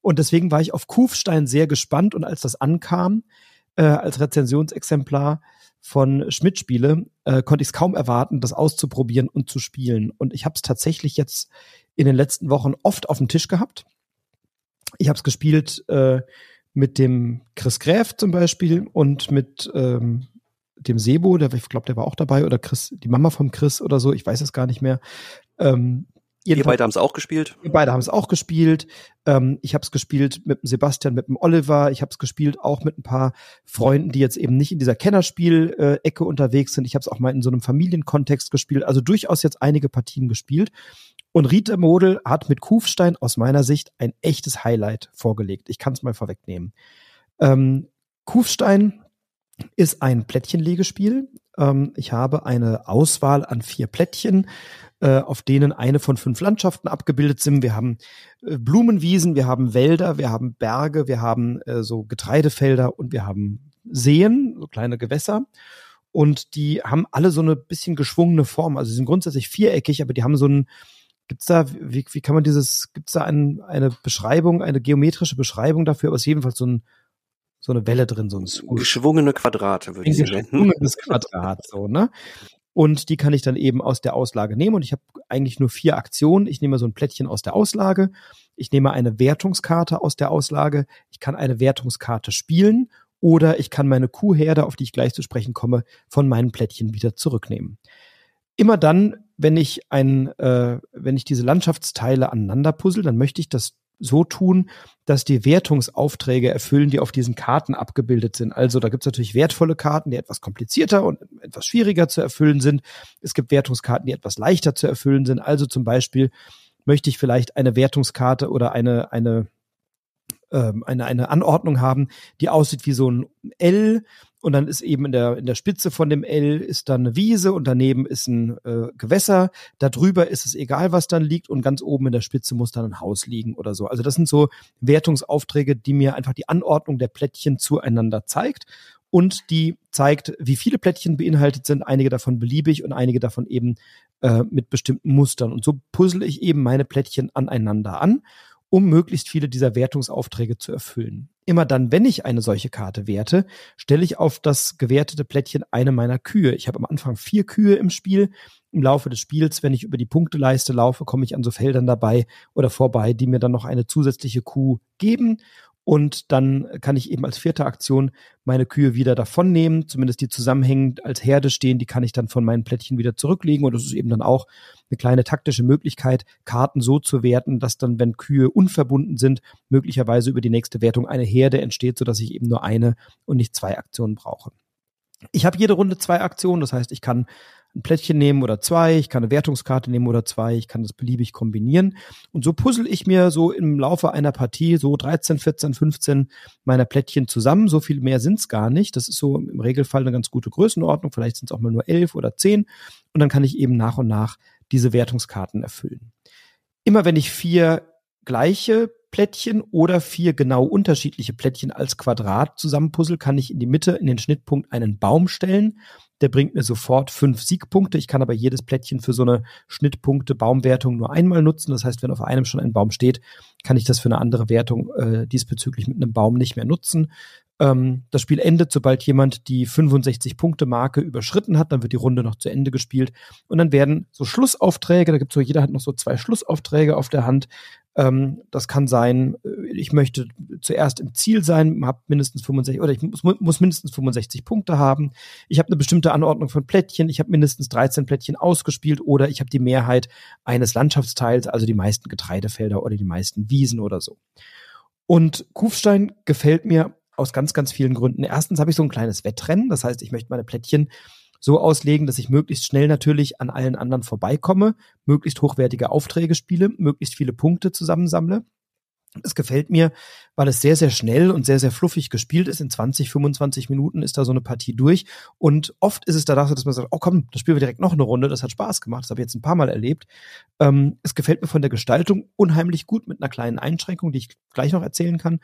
Und deswegen war ich auf Kufstein sehr gespannt und als das ankam, äh, als Rezensionsexemplar von Schmidt-Spiele, äh, konnte ich es kaum erwarten, das auszuprobieren und zu spielen. Und ich habe es tatsächlich jetzt in den letzten Wochen oft auf dem Tisch gehabt. Ich habe es gespielt äh, mit dem Chris Gräf zum Beispiel und mit ähm, dem Sebo, der, ich glaube, der war auch dabei, oder Chris, die Mama vom Chris oder so, ich weiß es gar nicht mehr. Ähm, Ihr beide haben es auch gespielt? Wir beide haben es auch gespielt. Ähm, ich habe es gespielt mit dem Sebastian, mit dem Oliver. Ich habe es gespielt auch mit ein paar Freunden, die jetzt eben nicht in dieser Kennerspiel-Ecke unterwegs sind. Ich habe es auch mal in so einem Familienkontext gespielt. Also durchaus jetzt einige Partien gespielt. Und Rita Model hat mit Kufstein aus meiner Sicht ein echtes Highlight vorgelegt. Ich kann es mal vorwegnehmen. Ähm, Kufstein ist ein Plättchenlegespiel. Ähm, ich habe eine Auswahl an vier Plättchen äh, auf denen eine von fünf Landschaften abgebildet sind. Wir haben äh, Blumenwiesen, wir haben Wälder, wir haben Berge, wir haben äh, so Getreidefelder und wir haben Seen, so kleine Gewässer. Und die haben alle so eine bisschen geschwungene Form. Also sie sind grundsätzlich viereckig, aber die haben so einen Gibt's da, wie, wie kann man dieses, gibt's da ein, eine Beschreibung, eine geometrische Beschreibung dafür, aber es ist jedenfalls so ein, so eine Welle drin, so ein geschwungene Quadrate, würde ich sagen. Geschwungenes Quadrat, so, ne? Und die kann ich dann eben aus der Auslage nehmen. Und ich habe eigentlich nur vier Aktionen. Ich nehme so ein Plättchen aus der Auslage. Ich nehme eine Wertungskarte aus der Auslage. Ich kann eine Wertungskarte spielen. Oder ich kann meine Kuhherde, auf die ich gleich zu sprechen komme, von meinen Plättchen wieder zurücknehmen. Immer dann, wenn ich ein, äh, wenn ich diese Landschaftsteile aneinander puzzle, dann möchte ich das so tun, dass die Wertungsaufträge erfüllen, die auf diesen Karten abgebildet sind. Also da gibt es natürlich wertvolle Karten, die etwas komplizierter und etwas schwieriger zu erfüllen sind. Es gibt Wertungskarten, die etwas leichter zu erfüllen sind. Also zum Beispiel möchte ich vielleicht eine Wertungskarte oder eine, eine, ähm, eine, eine Anordnung haben, die aussieht wie so ein L und dann ist eben in der, in der Spitze von dem L ist dann eine Wiese und daneben ist ein äh, Gewässer. Darüber ist es egal, was dann liegt und ganz oben in der Spitze muss dann ein Haus liegen oder so. Also das sind so Wertungsaufträge, die mir einfach die Anordnung der Plättchen zueinander zeigt und die zeigt, wie viele Plättchen beinhaltet sind, einige davon beliebig und einige davon eben äh, mit bestimmten Mustern. Und so puzzle ich eben meine Plättchen aneinander an um möglichst viele dieser Wertungsaufträge zu erfüllen. Immer dann, wenn ich eine solche Karte werte, stelle ich auf das gewertete Plättchen eine meiner Kühe. Ich habe am Anfang vier Kühe im Spiel. Im Laufe des Spiels, wenn ich über die Punkteleiste laufe, komme ich an so Feldern dabei oder vorbei, die mir dann noch eine zusätzliche Kuh geben. Und dann kann ich eben als vierte Aktion meine Kühe wieder davon nehmen, zumindest die zusammenhängend als Herde stehen, die kann ich dann von meinen Plättchen wieder zurücklegen. Und das ist eben dann auch eine kleine taktische Möglichkeit, Karten so zu werten, dass dann, wenn Kühe unverbunden sind, möglicherweise über die nächste Wertung eine Herde entsteht, sodass ich eben nur eine und nicht zwei Aktionen brauche. Ich habe jede Runde zwei Aktionen, das heißt, ich kann ein Plättchen nehmen oder zwei, ich kann eine Wertungskarte nehmen oder zwei, ich kann das beliebig kombinieren. Und so puzzle ich mir so im Laufe einer Partie so 13, 14, 15 meiner Plättchen zusammen. So viel mehr sind's gar nicht. Das ist so im Regelfall eine ganz gute Größenordnung. Vielleicht sind es auch mal nur elf oder zehn. Und dann kann ich eben nach und nach diese Wertungskarten erfüllen. Immer wenn ich vier gleiche Plättchen oder vier genau unterschiedliche Plättchen als Quadrat zusammenpuzzle, kann ich in die Mitte, in den Schnittpunkt einen Baum stellen der bringt mir sofort fünf Siegpunkte. Ich kann aber jedes Plättchen für so eine Schnittpunkte-Baumwertung nur einmal nutzen. Das heißt, wenn auf einem schon ein Baum steht, kann ich das für eine andere Wertung äh, diesbezüglich mit einem Baum nicht mehr nutzen. Ähm, das Spiel endet, sobald jemand die 65-Punkte-Marke überschritten hat. Dann wird die Runde noch zu Ende gespielt. Und dann werden so Schlussaufträge, da gibt so, jeder hat noch so zwei Schlussaufträge auf der Hand. Ähm, das kann sein, äh, ich möchte zuerst im Ziel sein, habe mindestens 65 oder ich muss, muss mindestens 65 Punkte haben. Ich habe eine bestimmte Anordnung von Plättchen, ich habe mindestens 13 Plättchen ausgespielt oder ich habe die Mehrheit eines Landschaftsteils, also die meisten Getreidefelder oder die meisten Wiesen oder so. Und Kufstein gefällt mir aus ganz, ganz vielen Gründen. Erstens habe ich so ein kleines Wettrennen, das heißt, ich möchte meine Plättchen so auslegen, dass ich möglichst schnell natürlich an allen anderen vorbeikomme, möglichst hochwertige Aufträge spiele, möglichst viele Punkte zusammensammle. Es gefällt mir, weil es sehr, sehr schnell und sehr, sehr fluffig gespielt ist. In 20, 25 Minuten ist da so eine Partie durch. Und oft ist es danach so, dass man sagt, oh komm, da spielen wir direkt noch eine Runde. Das hat Spaß gemacht. Das habe ich jetzt ein paar Mal erlebt. Ähm, es gefällt mir von der Gestaltung unheimlich gut mit einer kleinen Einschränkung, die ich gleich noch erzählen kann.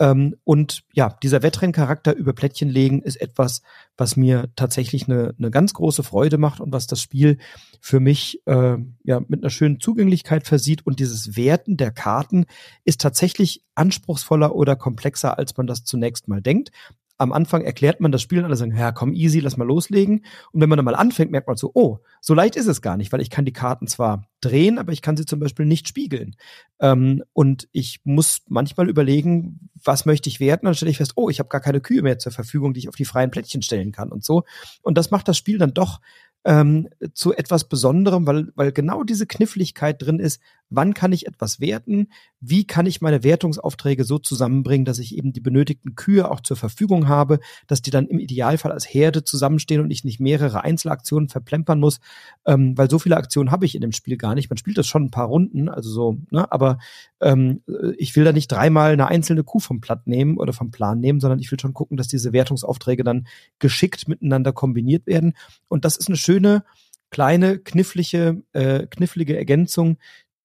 Ähm, und ja, dieser Wettrenncharakter über Plättchen legen ist etwas, was mir tatsächlich eine, eine ganz große Freude macht und was das Spiel für mich äh, ja mit einer schönen Zugänglichkeit versieht. Und dieses Werten der Karten ist tatsächlich anspruchsvoller oder komplexer, als man das zunächst mal denkt am Anfang erklärt man das Spiel und alle sagen, ja, komm, easy, lass mal loslegen. Und wenn man dann mal anfängt, merkt man so, oh, so leicht ist es gar nicht, weil ich kann die Karten zwar drehen, aber ich kann sie zum Beispiel nicht spiegeln. Ähm, und ich muss manchmal überlegen, was möchte ich werten? Dann stelle ich fest, oh, ich habe gar keine Kühe mehr zur Verfügung, die ich auf die freien Plättchen stellen kann und so. Und das macht das Spiel dann doch ähm, zu etwas Besonderem, weil, weil genau diese Kniffligkeit drin ist, wann kann ich etwas werten, wie kann ich meine Wertungsaufträge so zusammenbringen, dass ich eben die benötigten Kühe auch zur Verfügung habe, dass die dann im Idealfall als Herde zusammenstehen und ich nicht mehrere Einzelaktionen verplempern muss, ähm, weil so viele Aktionen habe ich in dem Spiel gar nicht. Man spielt das schon ein paar Runden, also so, ne, aber ähm, ich will da nicht dreimal eine einzelne Kuh vom Platt nehmen oder vom Plan nehmen, sondern ich will schon gucken, dass diese Wertungsaufträge dann geschickt miteinander kombiniert werden. Und das ist eine schöne, kleine, knifflige, äh, knifflige Ergänzung,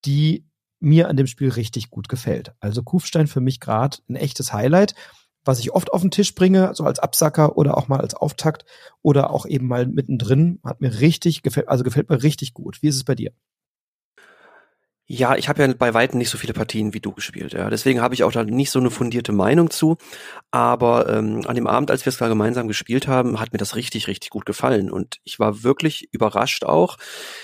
die mir an dem Spiel richtig gut gefällt. Also Kufstein für mich gerade ein echtes Highlight, was ich oft auf den Tisch bringe, so als Absacker oder auch mal als Auftakt oder auch eben mal mittendrin. Hat mir richtig gefällt, also gefällt mir richtig gut. Wie ist es bei dir? Ja, ich habe ja bei weitem nicht so viele Partien wie du gespielt. Ja. Deswegen habe ich auch da nicht so eine fundierte Meinung zu. Aber ähm, an dem Abend, als wir es da gemeinsam gespielt haben, hat mir das richtig, richtig gut gefallen. Und ich war wirklich überrascht auch.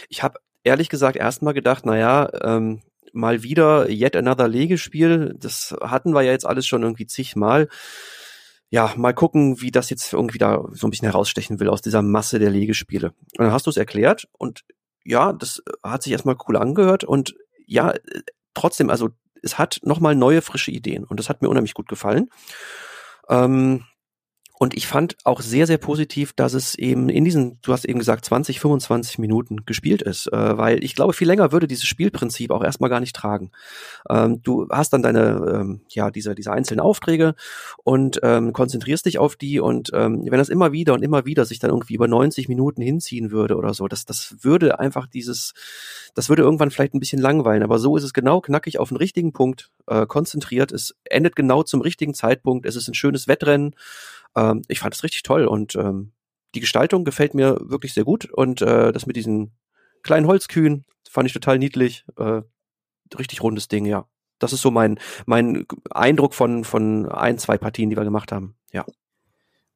Ich habe ehrlich gesagt erstmal gedacht, naja, ähm, mal wieder yet another Legespiel. Das hatten wir ja jetzt alles schon irgendwie zigmal. Ja, mal gucken, wie das jetzt irgendwie da so ein bisschen herausstechen will aus dieser Masse der Legespiele. Und dann hast du es erklärt und ja, das hat sich erstmal cool angehört und ja, trotzdem, also es hat nochmal neue, frische Ideen und das hat mir unheimlich gut gefallen. Ähm, und ich fand auch sehr, sehr positiv, dass es eben in diesen, du hast eben gesagt, 20, 25 Minuten gespielt ist, äh, weil ich glaube, viel länger würde dieses Spielprinzip auch erstmal gar nicht tragen. Ähm, du hast dann deine, ähm, ja, diese, diese einzelnen Aufträge und ähm, konzentrierst dich auf die und ähm, wenn das immer wieder und immer wieder sich dann irgendwie über 90 Minuten hinziehen würde oder so, das, das würde einfach dieses, das würde irgendwann vielleicht ein bisschen langweilen, aber so ist es genau knackig auf den richtigen Punkt äh, konzentriert. Es endet genau zum richtigen Zeitpunkt. Es ist ein schönes Wettrennen ähm, ich fand es richtig toll und ähm, die Gestaltung gefällt mir wirklich sehr gut und äh, das mit diesen kleinen Holzkühen fand ich total niedlich. Äh, richtig rundes Ding, ja. Das ist so mein, mein Eindruck von, von ein, zwei Partien, die wir gemacht haben, ja.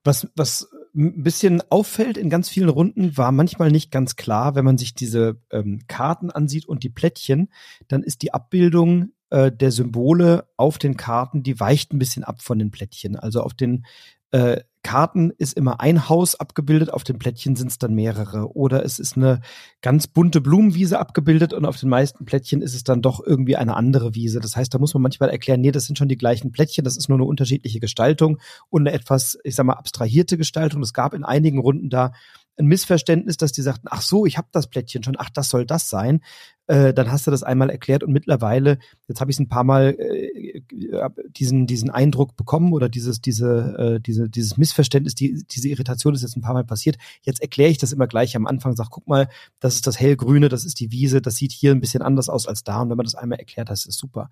Was, was ein bisschen auffällt in ganz vielen Runden, war manchmal nicht ganz klar, wenn man sich diese ähm, Karten ansieht und die Plättchen, dann ist die Abbildung äh, der Symbole auf den Karten, die weicht ein bisschen ab von den Plättchen. Also auf den äh, Karten ist immer ein Haus abgebildet, auf den Plättchen sind es dann mehrere. Oder es ist eine ganz bunte Blumenwiese abgebildet und auf den meisten Plättchen ist es dann doch irgendwie eine andere Wiese. Das heißt, da muss man manchmal erklären, nee, das sind schon die gleichen Plättchen, das ist nur eine unterschiedliche Gestaltung und eine etwas, ich sag mal, abstrahierte Gestaltung. Es gab in einigen Runden da ein Missverständnis, dass die sagten, ach so, ich habe das Plättchen schon, ach, das soll das sein. Äh, dann hast du das einmal erklärt und mittlerweile, jetzt habe ich es ein paar Mal äh, diesen diesen Eindruck bekommen oder dieses diese äh, diese dieses Missverständnis, die, diese Irritation ist jetzt ein paar Mal passiert. Jetzt erkläre ich das immer gleich am Anfang, sag, guck mal, das ist das hellgrüne, das ist die Wiese, das sieht hier ein bisschen anders aus als da und wenn man das einmal erklärt, das ist super.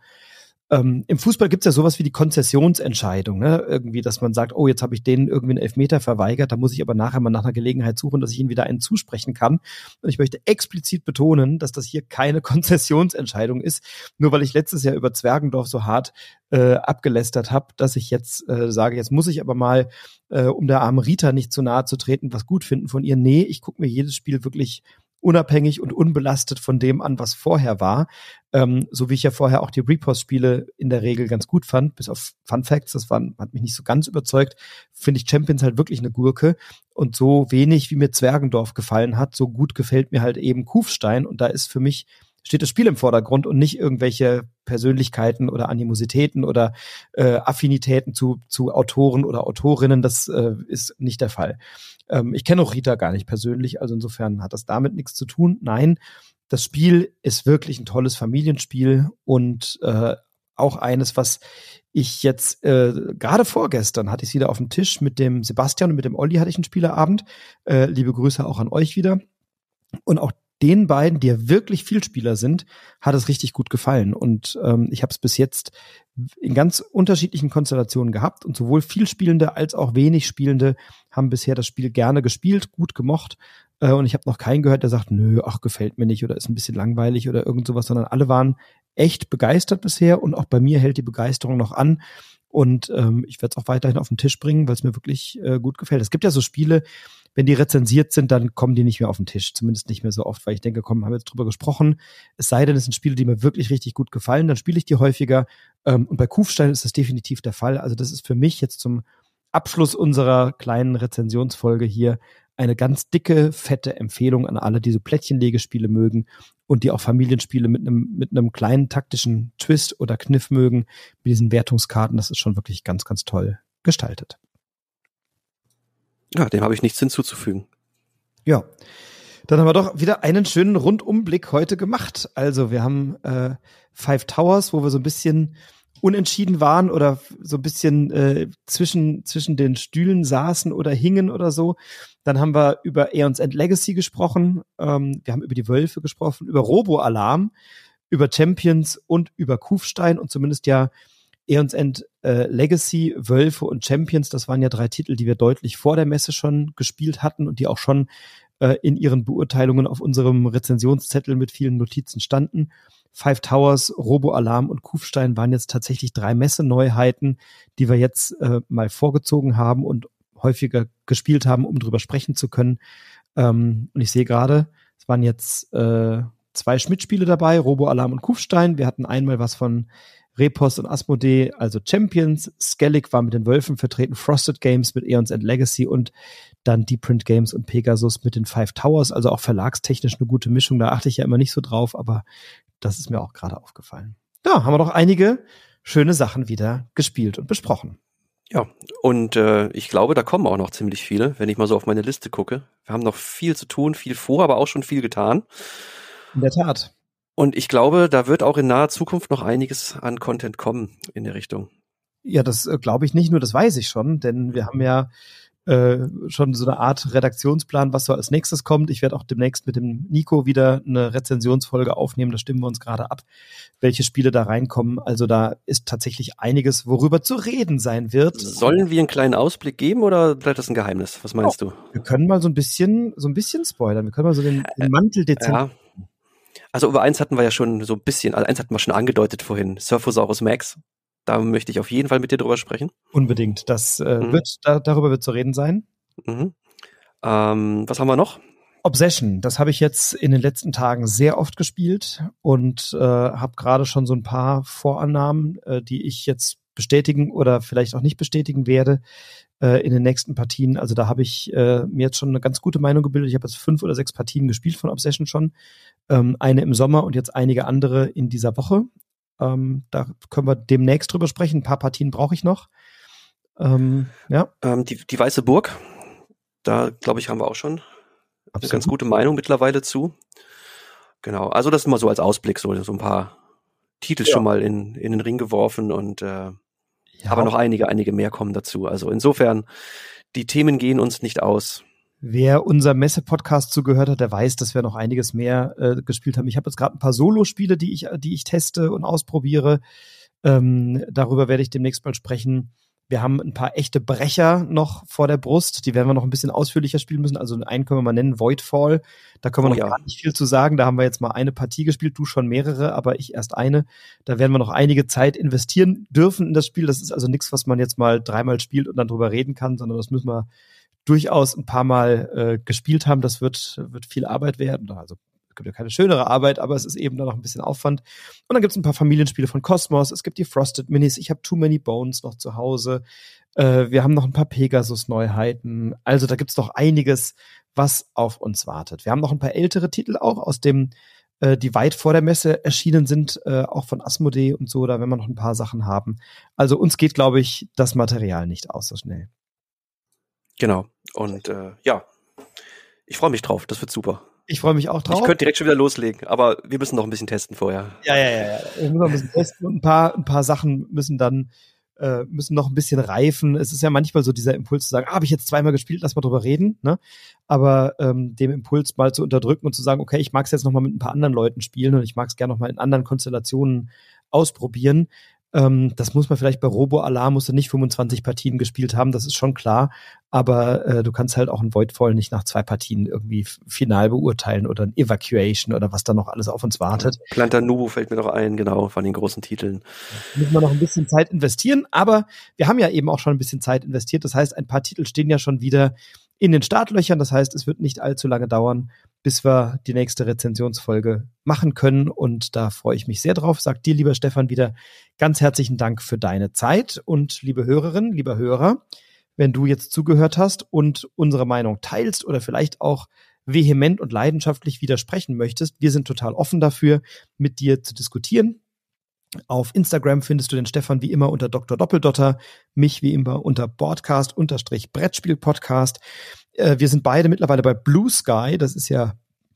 Ähm, Im Fußball gibt's ja sowas wie die Konzessionsentscheidung, ne? Irgendwie, dass man sagt, oh, jetzt habe ich denen irgendwie einen Elfmeter verweigert, da muss ich aber nachher mal nach einer Gelegenheit suchen, dass ich ihnen wieder einen zusprechen kann. Und ich möchte explizit betonen, dass das hier keine Konzessionsentscheidung ist, nur weil ich letztes Jahr über Zwergendorf so hart äh, abgelästert habe, dass ich jetzt äh, sage, jetzt muss ich aber mal, äh, um der armen Rita nicht zu nahe zu treten, was gut finden von ihr. Nee, ich gucke mir jedes Spiel wirklich unabhängig und unbelastet von dem an, was vorher war. Ähm, so wie ich ja vorher auch die Repost-Spiele in der Regel ganz gut fand, bis auf Fun Facts, das war, hat mich nicht so ganz überzeugt, finde ich Champions halt wirklich eine Gurke. Und so wenig, wie mir Zwergendorf gefallen hat, so gut gefällt mir halt eben Kufstein. Und da ist für mich steht das Spiel im Vordergrund und nicht irgendwelche Persönlichkeiten oder Animositäten oder äh, Affinitäten zu, zu Autoren oder Autorinnen. Das äh, ist nicht der Fall. Ähm, ich kenne auch Rita gar nicht persönlich, also insofern hat das damit nichts zu tun. Nein, das Spiel ist wirklich ein tolles Familienspiel und äh, auch eines, was ich jetzt äh, gerade vorgestern hatte ich wieder auf dem Tisch mit dem Sebastian und mit dem Olli hatte ich einen Spielerabend. Äh, liebe Grüße auch an euch wieder. Und auch den beiden, die ja wirklich Vielspieler sind, hat es richtig gut gefallen. Und ähm, ich habe es bis jetzt in ganz unterschiedlichen Konstellationen gehabt und sowohl Vielspielende als auch wenig Spielende haben bisher das Spiel gerne gespielt, gut gemocht. Äh, und ich habe noch keinen gehört, der sagt, nö, ach, gefällt mir nicht oder ist ein bisschen langweilig oder irgend sowas, sondern alle waren echt begeistert bisher und auch bei mir hält die Begeisterung noch an. Und ähm, ich werde es auch weiterhin auf den Tisch bringen, weil es mir wirklich äh, gut gefällt. Es gibt ja so Spiele, wenn die rezensiert sind, dann kommen die nicht mehr auf den Tisch. Zumindest nicht mehr so oft, weil ich denke, komm, haben wir jetzt drüber gesprochen. Es sei denn, es sind Spiele, die mir wirklich richtig gut gefallen, dann spiele ich die häufiger. Ähm, und bei Kufstein ist das definitiv der Fall. Also das ist für mich jetzt zum Abschluss unserer kleinen Rezensionsfolge hier eine ganz dicke, fette Empfehlung an alle, die so Plättchenlegespiele mögen und die auch Familienspiele mit einem, mit einem kleinen taktischen Twist oder Kniff mögen, mit diesen Wertungskarten. Das ist schon wirklich ganz, ganz toll gestaltet. Ja, dem habe ich nichts hinzuzufügen. Ja. Dann haben wir doch wieder einen schönen Rundumblick heute gemacht. Also wir haben äh, Five Towers, wo wir so ein bisschen unentschieden waren oder so ein bisschen äh, zwischen, zwischen den Stühlen saßen oder hingen oder so. Dann haben wir über Aeons End Legacy gesprochen. Ähm, wir haben über die Wölfe gesprochen, über Robo-Alarm, über Champions und über Kufstein und zumindest ja Eons End äh, Legacy, Wölfe und Champions, das waren ja drei Titel, die wir deutlich vor der Messe schon gespielt hatten und die auch schon äh, in ihren Beurteilungen auf unserem Rezensionszettel mit vielen Notizen standen. Five Towers, Robo Alarm und Kufstein waren jetzt tatsächlich drei Messeneuheiten, die wir jetzt äh, mal vorgezogen haben und häufiger gespielt haben, um drüber sprechen zu können. Ähm, und ich sehe gerade, es waren jetzt äh, zwei Schmidt-Spiele dabei, Robo Alarm und Kufstein. Wir hatten einmal was von Repos und Asmodee, also Champions. Skellig war mit den Wölfen vertreten, Frosted Games mit Eons and Legacy und dann Deep Print Games und Pegasus mit den Five Towers, also auch verlagstechnisch eine gute Mischung. Da achte ich ja immer nicht so drauf, aber das ist mir auch gerade aufgefallen. Ja, haben wir doch einige schöne Sachen wieder gespielt und besprochen. Ja, und äh, ich glaube, da kommen auch noch ziemlich viele, wenn ich mal so auf meine Liste gucke. Wir haben noch viel zu tun, viel vor, aber auch schon viel getan. In der Tat. Und ich glaube, da wird auch in naher Zukunft noch einiges an Content kommen in der Richtung. Ja, das äh, glaube ich nicht nur, das weiß ich schon, denn wir haben ja äh, schon so eine Art Redaktionsplan, was so als nächstes kommt. Ich werde auch demnächst mit dem Nico wieder eine Rezensionsfolge aufnehmen. Da stimmen wir uns gerade ab, welche Spiele da reinkommen. Also da ist tatsächlich einiges, worüber zu reden sein wird. Sollen wir einen kleinen Ausblick geben oder bleibt das ein Geheimnis? Was meinst oh, du? Wir können mal so ein bisschen, so ein bisschen spoilern. Wir können mal so den, den Mantel dezent. Ja. Also über eins hatten wir ja schon so ein bisschen, also eins hatten wir schon angedeutet vorhin, Surfosaurus Max. Da möchte ich auf jeden Fall mit dir drüber sprechen. Unbedingt. Das äh, mhm. wird, da, darüber wird zu reden sein. Mhm. Ähm, was haben wir noch? Obsession, das habe ich jetzt in den letzten Tagen sehr oft gespielt und äh, habe gerade schon so ein paar Vorannahmen, äh, die ich jetzt bestätigen oder vielleicht auch nicht bestätigen werde äh, in den nächsten Partien. Also da habe ich äh, mir jetzt schon eine ganz gute Meinung gebildet. Ich habe jetzt fünf oder sechs Partien gespielt von Obsession schon. Ähm, eine im Sommer und jetzt einige andere in dieser Woche. Ähm, da können wir demnächst drüber sprechen. Ein paar Partien brauche ich noch. Ähm, ja. Ähm, die, die Weiße Burg, da glaube ich, haben wir auch schon Absolut. eine ganz gute Meinung mittlerweile zu. Genau, also das ist mal so als Ausblick, so, so ein paar Titel ja. schon mal in, in den Ring geworfen und äh, ja. aber noch einige, einige mehr kommen dazu. Also insofern, die Themen gehen uns nicht aus. Wer unser Messe-Podcast zugehört hat, der weiß, dass wir noch einiges mehr äh, gespielt haben. Ich habe jetzt gerade ein paar Solo-Spiele, die ich, die ich teste und ausprobiere. Ähm, darüber werde ich demnächst mal sprechen. Wir haben ein paar echte Brecher noch vor der Brust. Die werden wir noch ein bisschen ausführlicher spielen müssen. Also einen können wir mal nennen, Voidfall. Da können wir oh, noch ja. gar nicht viel zu sagen. Da haben wir jetzt mal eine Partie gespielt, du schon mehrere, aber ich erst eine. Da werden wir noch einige Zeit investieren dürfen in das Spiel. Das ist also nichts, was man jetzt mal dreimal spielt und dann drüber reden kann, sondern das müssen wir durchaus ein paar Mal äh, gespielt haben. Das wird, wird viel Arbeit werden. Also es gibt ja keine schönere Arbeit, aber es ist eben da noch ein bisschen Aufwand. Und dann gibt es ein paar Familienspiele von Cosmos. Es gibt die Frosted Minis. Ich habe Too Many Bones noch zu Hause. Äh, wir haben noch ein paar Pegasus-Neuheiten. Also da gibt es noch einiges, was auf uns wartet. Wir haben noch ein paar ältere Titel auch aus dem äh, die weit vor der Messe erschienen sind, äh, auch von Asmodee und so, da werden wir noch ein paar Sachen haben. Also uns geht, glaube ich, das Material nicht aus so schnell. Genau. Und äh, ja, ich freue mich drauf. Das wird super. Ich freue mich auch drauf. Ich könnte direkt schon wieder loslegen, aber wir müssen noch ein bisschen testen vorher. Ja, ja, ja. ja. Wir müssen noch ein bisschen testen und ein paar, ein paar Sachen müssen dann äh, müssen noch ein bisschen reifen. Es ist ja manchmal so dieser Impuls zu sagen, ah, habe ich jetzt zweimal gespielt, lass mal drüber reden. Ne? Aber ähm, dem Impuls mal zu unterdrücken und zu sagen, okay, ich mag es jetzt noch mal mit ein paar anderen Leuten spielen und ich mag es gerne noch mal in anderen Konstellationen ausprobieren. Ähm, das muss man vielleicht bei Robo Alarm musst du nicht 25 Partien gespielt haben, das ist schon klar. Aber äh, du kannst halt auch ein Voidfall nicht nach zwei Partien irgendwie final beurteilen oder ein Evacuation oder was da noch alles auf uns wartet. Planta Nubu fällt mir noch ein, genau, von den großen Titeln. Da müssen wir noch ein bisschen Zeit investieren, aber wir haben ja eben auch schon ein bisschen Zeit investiert. Das heißt, ein paar Titel stehen ja schon wieder in den Startlöchern. Das heißt, es wird nicht allzu lange dauern, bis wir die nächste Rezensionsfolge machen können. Und da freue ich mich sehr drauf. Sag dir, lieber Stefan, wieder ganz herzlichen Dank für deine Zeit. Und liebe Hörerinnen, lieber Hörer, wenn du jetzt zugehört hast und unsere Meinung teilst oder vielleicht auch vehement und leidenschaftlich widersprechen möchtest, wir sind total offen dafür, mit dir zu diskutieren. Auf Instagram findest du den Stefan wie immer unter Dr. Doppeldotter, mich wie immer unter Broadcast unterstrich Brettspiel Podcast. Äh, wir sind beide mittlerweile bei Blue Sky. Das ist ja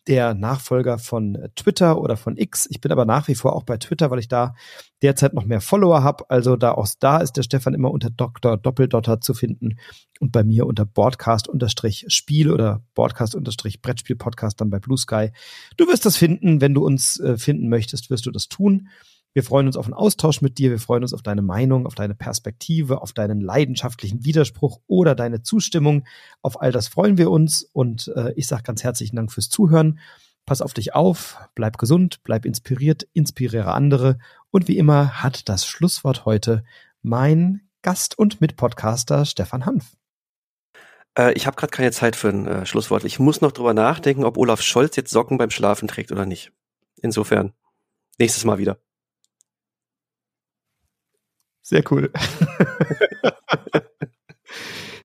der Nachfolger von Twitter oder von X. Ich bin aber nach wie vor auch bei Twitter, weil ich da derzeit noch mehr Follower habe. Also da aus da ist der Stefan immer unter Dr. Doppeldotter zu finden und bei mir unter Broadcast unterstrich Spiel oder Broadcast unterstrich Brettspiel Podcast dann bei Blue Sky. Du wirst das finden. Wenn du uns äh, finden möchtest, wirst du das tun. Wir freuen uns auf einen Austausch mit dir. Wir freuen uns auf deine Meinung, auf deine Perspektive, auf deinen leidenschaftlichen Widerspruch oder deine Zustimmung. Auf all das freuen wir uns. Und äh, ich sage ganz herzlichen Dank fürs Zuhören. Pass auf dich auf, bleib gesund, bleib inspiriert, inspiriere andere. Und wie immer hat das Schlusswort heute mein Gast und Mitpodcaster Stefan Hanf. Äh, ich habe gerade keine Zeit für ein äh, Schlusswort. Ich muss noch drüber nachdenken, ob Olaf Scholz jetzt Socken beim Schlafen trägt oder nicht. Insofern, nächstes Mal wieder. Sehr cool.